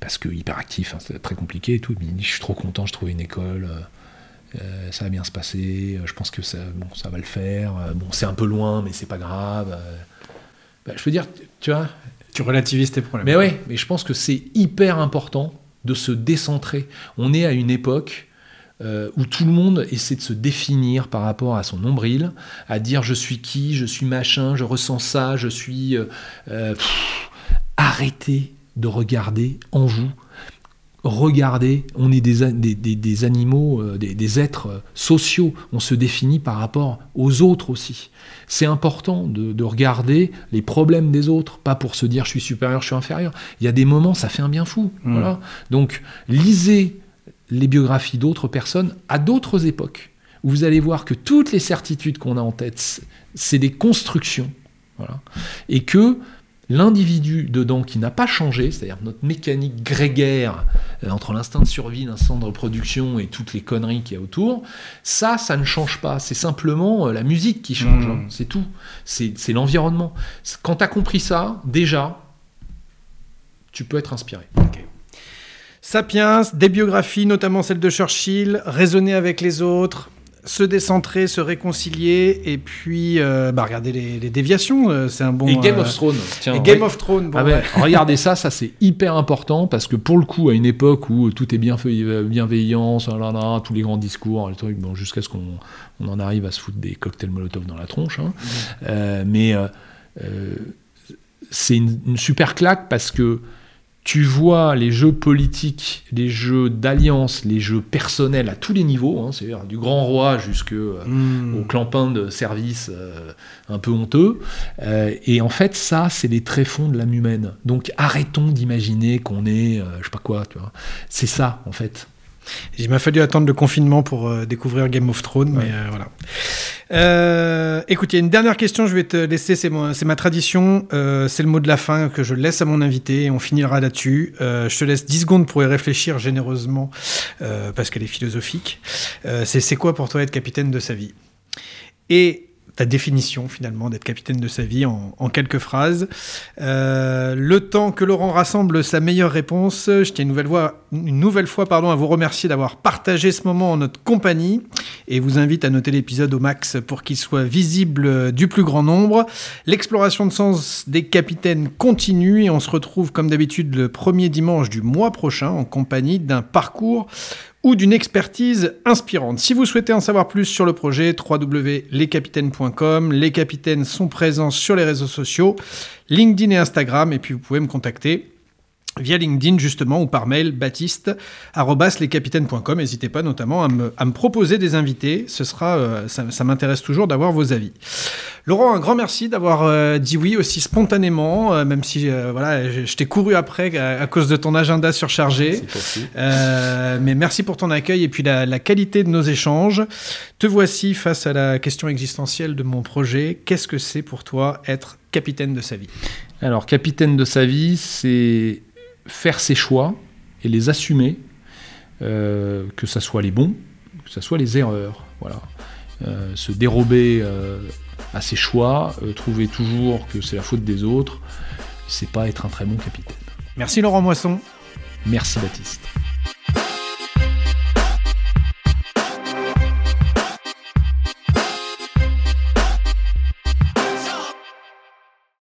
parce que hyper actif, hein, c'est très compliqué et tout. Il me dit, je suis trop content, je trouve une école, ça va bien se passer, je pense que ça va le faire. bon, c'est un peu loin, mais c'est pas grave. Bah, je veux dire, tu vois, tu relativises tes problèmes. Mais oui, mais je pense que c'est hyper important de se décentrer. On est à une époque euh, où tout le monde essaie de se définir par rapport à son nombril, à dire je suis qui, je suis machin, je ressens ça, je suis... Euh, euh, arrêtez de regarder en vous regardez, on est des, des, animaux, euh, des, êtres euh, sociaux, on se définit par rapport aux autres aussi. C'est important de, regarder les problèmes des autres, pas pour se dire je suis supérieur, je suis inférieur. Il y a des moments, ça fait un bien fou. Mm. Voilà. Donc, lisez les biographies d'autres personnes à d'autres époques, où vous allez voir que toutes les certitudes qu'on a en tête, c'est des constructions. Voilà. Et que l'individu dedans qui n'a pas changé, c'est-à-dire notre mécanique grégaire euh, entre l'instinct de survie, l'instinct de reproduction et toutes les conneries qu'il y a autour, ça, ça ne change pas. C'est simplement euh, la musique qui change, mmh. hein. c'est tout. C'est l'environnement. Quand tu as compris ça, déjà, tu peux être inspiré. Sapiens, des biographies, notamment celle de Churchill, raisonner avec les autres, se décentrer, se réconcilier, et puis euh, bah, regarder les, déviations, euh, c'est un bon. Et Game of euh, Thrones. Tiens, et Game of Thrones. Bon, ah [LAUGHS] regardez ça, ça c'est hyper important parce que pour le coup, à une époque où tout est bien bienveillance, tous les grands discours, les trucs, bon, jusqu'à ce qu'on on en arrive à se foutre des cocktails Molotov dans la tronche, hein. mmh. mais c'est une, une, super claque parce que tu vois les jeux politiques, les jeux d'alliance, les jeux personnels à tous les niveaux, hein, c'est-à-dire du grand roi jusqu'au euh, hmm. clampin de service euh, un peu honteux. Euh, et en fait, ça, c'est les tréfonds de l'âme humaine. Donc arrêtons d'imaginer qu'on est, je sais pas quoi, tu vois. C'est ça, en fait. Il m'a fallu attendre le confinement pour euh, découvrir Game of Thrones, mais euh, voilà. Euh, écoute, il y a une dernière question, je vais te laisser, c'est ma tradition, c'est le mot de la fin que je laisse à mon invité et on finira là-dessus. je te laisse 10 secondes pour y réfléchir généreusement parce qu'elle est philosophique. c'est quoi pour toi être capitaine de sa vie? Et ta définition finalement d'être capitaine de sa vie en, quelques phrases. Euh, le temps que Laurent rassemble sa meilleure réponse, je tiens une nouvelle, une nouvelle fois à vous remercier d'avoir partagé ce moment en notre compagnie et vous invite à noter l'épisode au max pour qu'il soit visible du plus grand nombre. L'exploration de sens des capitaines continue et on se retrouve comme d'habitude le premier dimanche du mois prochain en compagnie d'un parcours ou d'une expertise inspirante. Si vous souhaitez en savoir plus sur le projet, www.lescapitaines.com. Les capitaines sont présents sur les réseaux sociaux, LinkedIn et Instagram, et puis vous pouvez me contacter via LinkedIn justement ou par mail baptiste@lescapitaines.com. N'hésitez pas notamment à me, à me, proposer des invités, ce sera, euh, ça, ça m'intéresse toujours d'avoir vos avis. Laurent, un grand merci d'avoir euh, dit oui aussi spontanément, euh, même si euh, voilà, je, je t'ai couru après à, à, cause de ton agenda surchargé. Euh, mais merci pour ton accueil et puis la, la, qualité de nos échanges. Te voici face à la question existentielle de mon projet. Qu'est-ce que c'est pour toi être capitaine de sa vie? Alors, capitaine de sa vie, c'est faire ses choix et les assumer, euh, que ce soit les bons, que ce soit les erreurs. Voilà. Euh, se dérober euh, à ses choix, trouver toujours que c'est la faute des autres, c'est pas être un très bon capitaine. Merci Laurent Moisson. Merci Baptiste.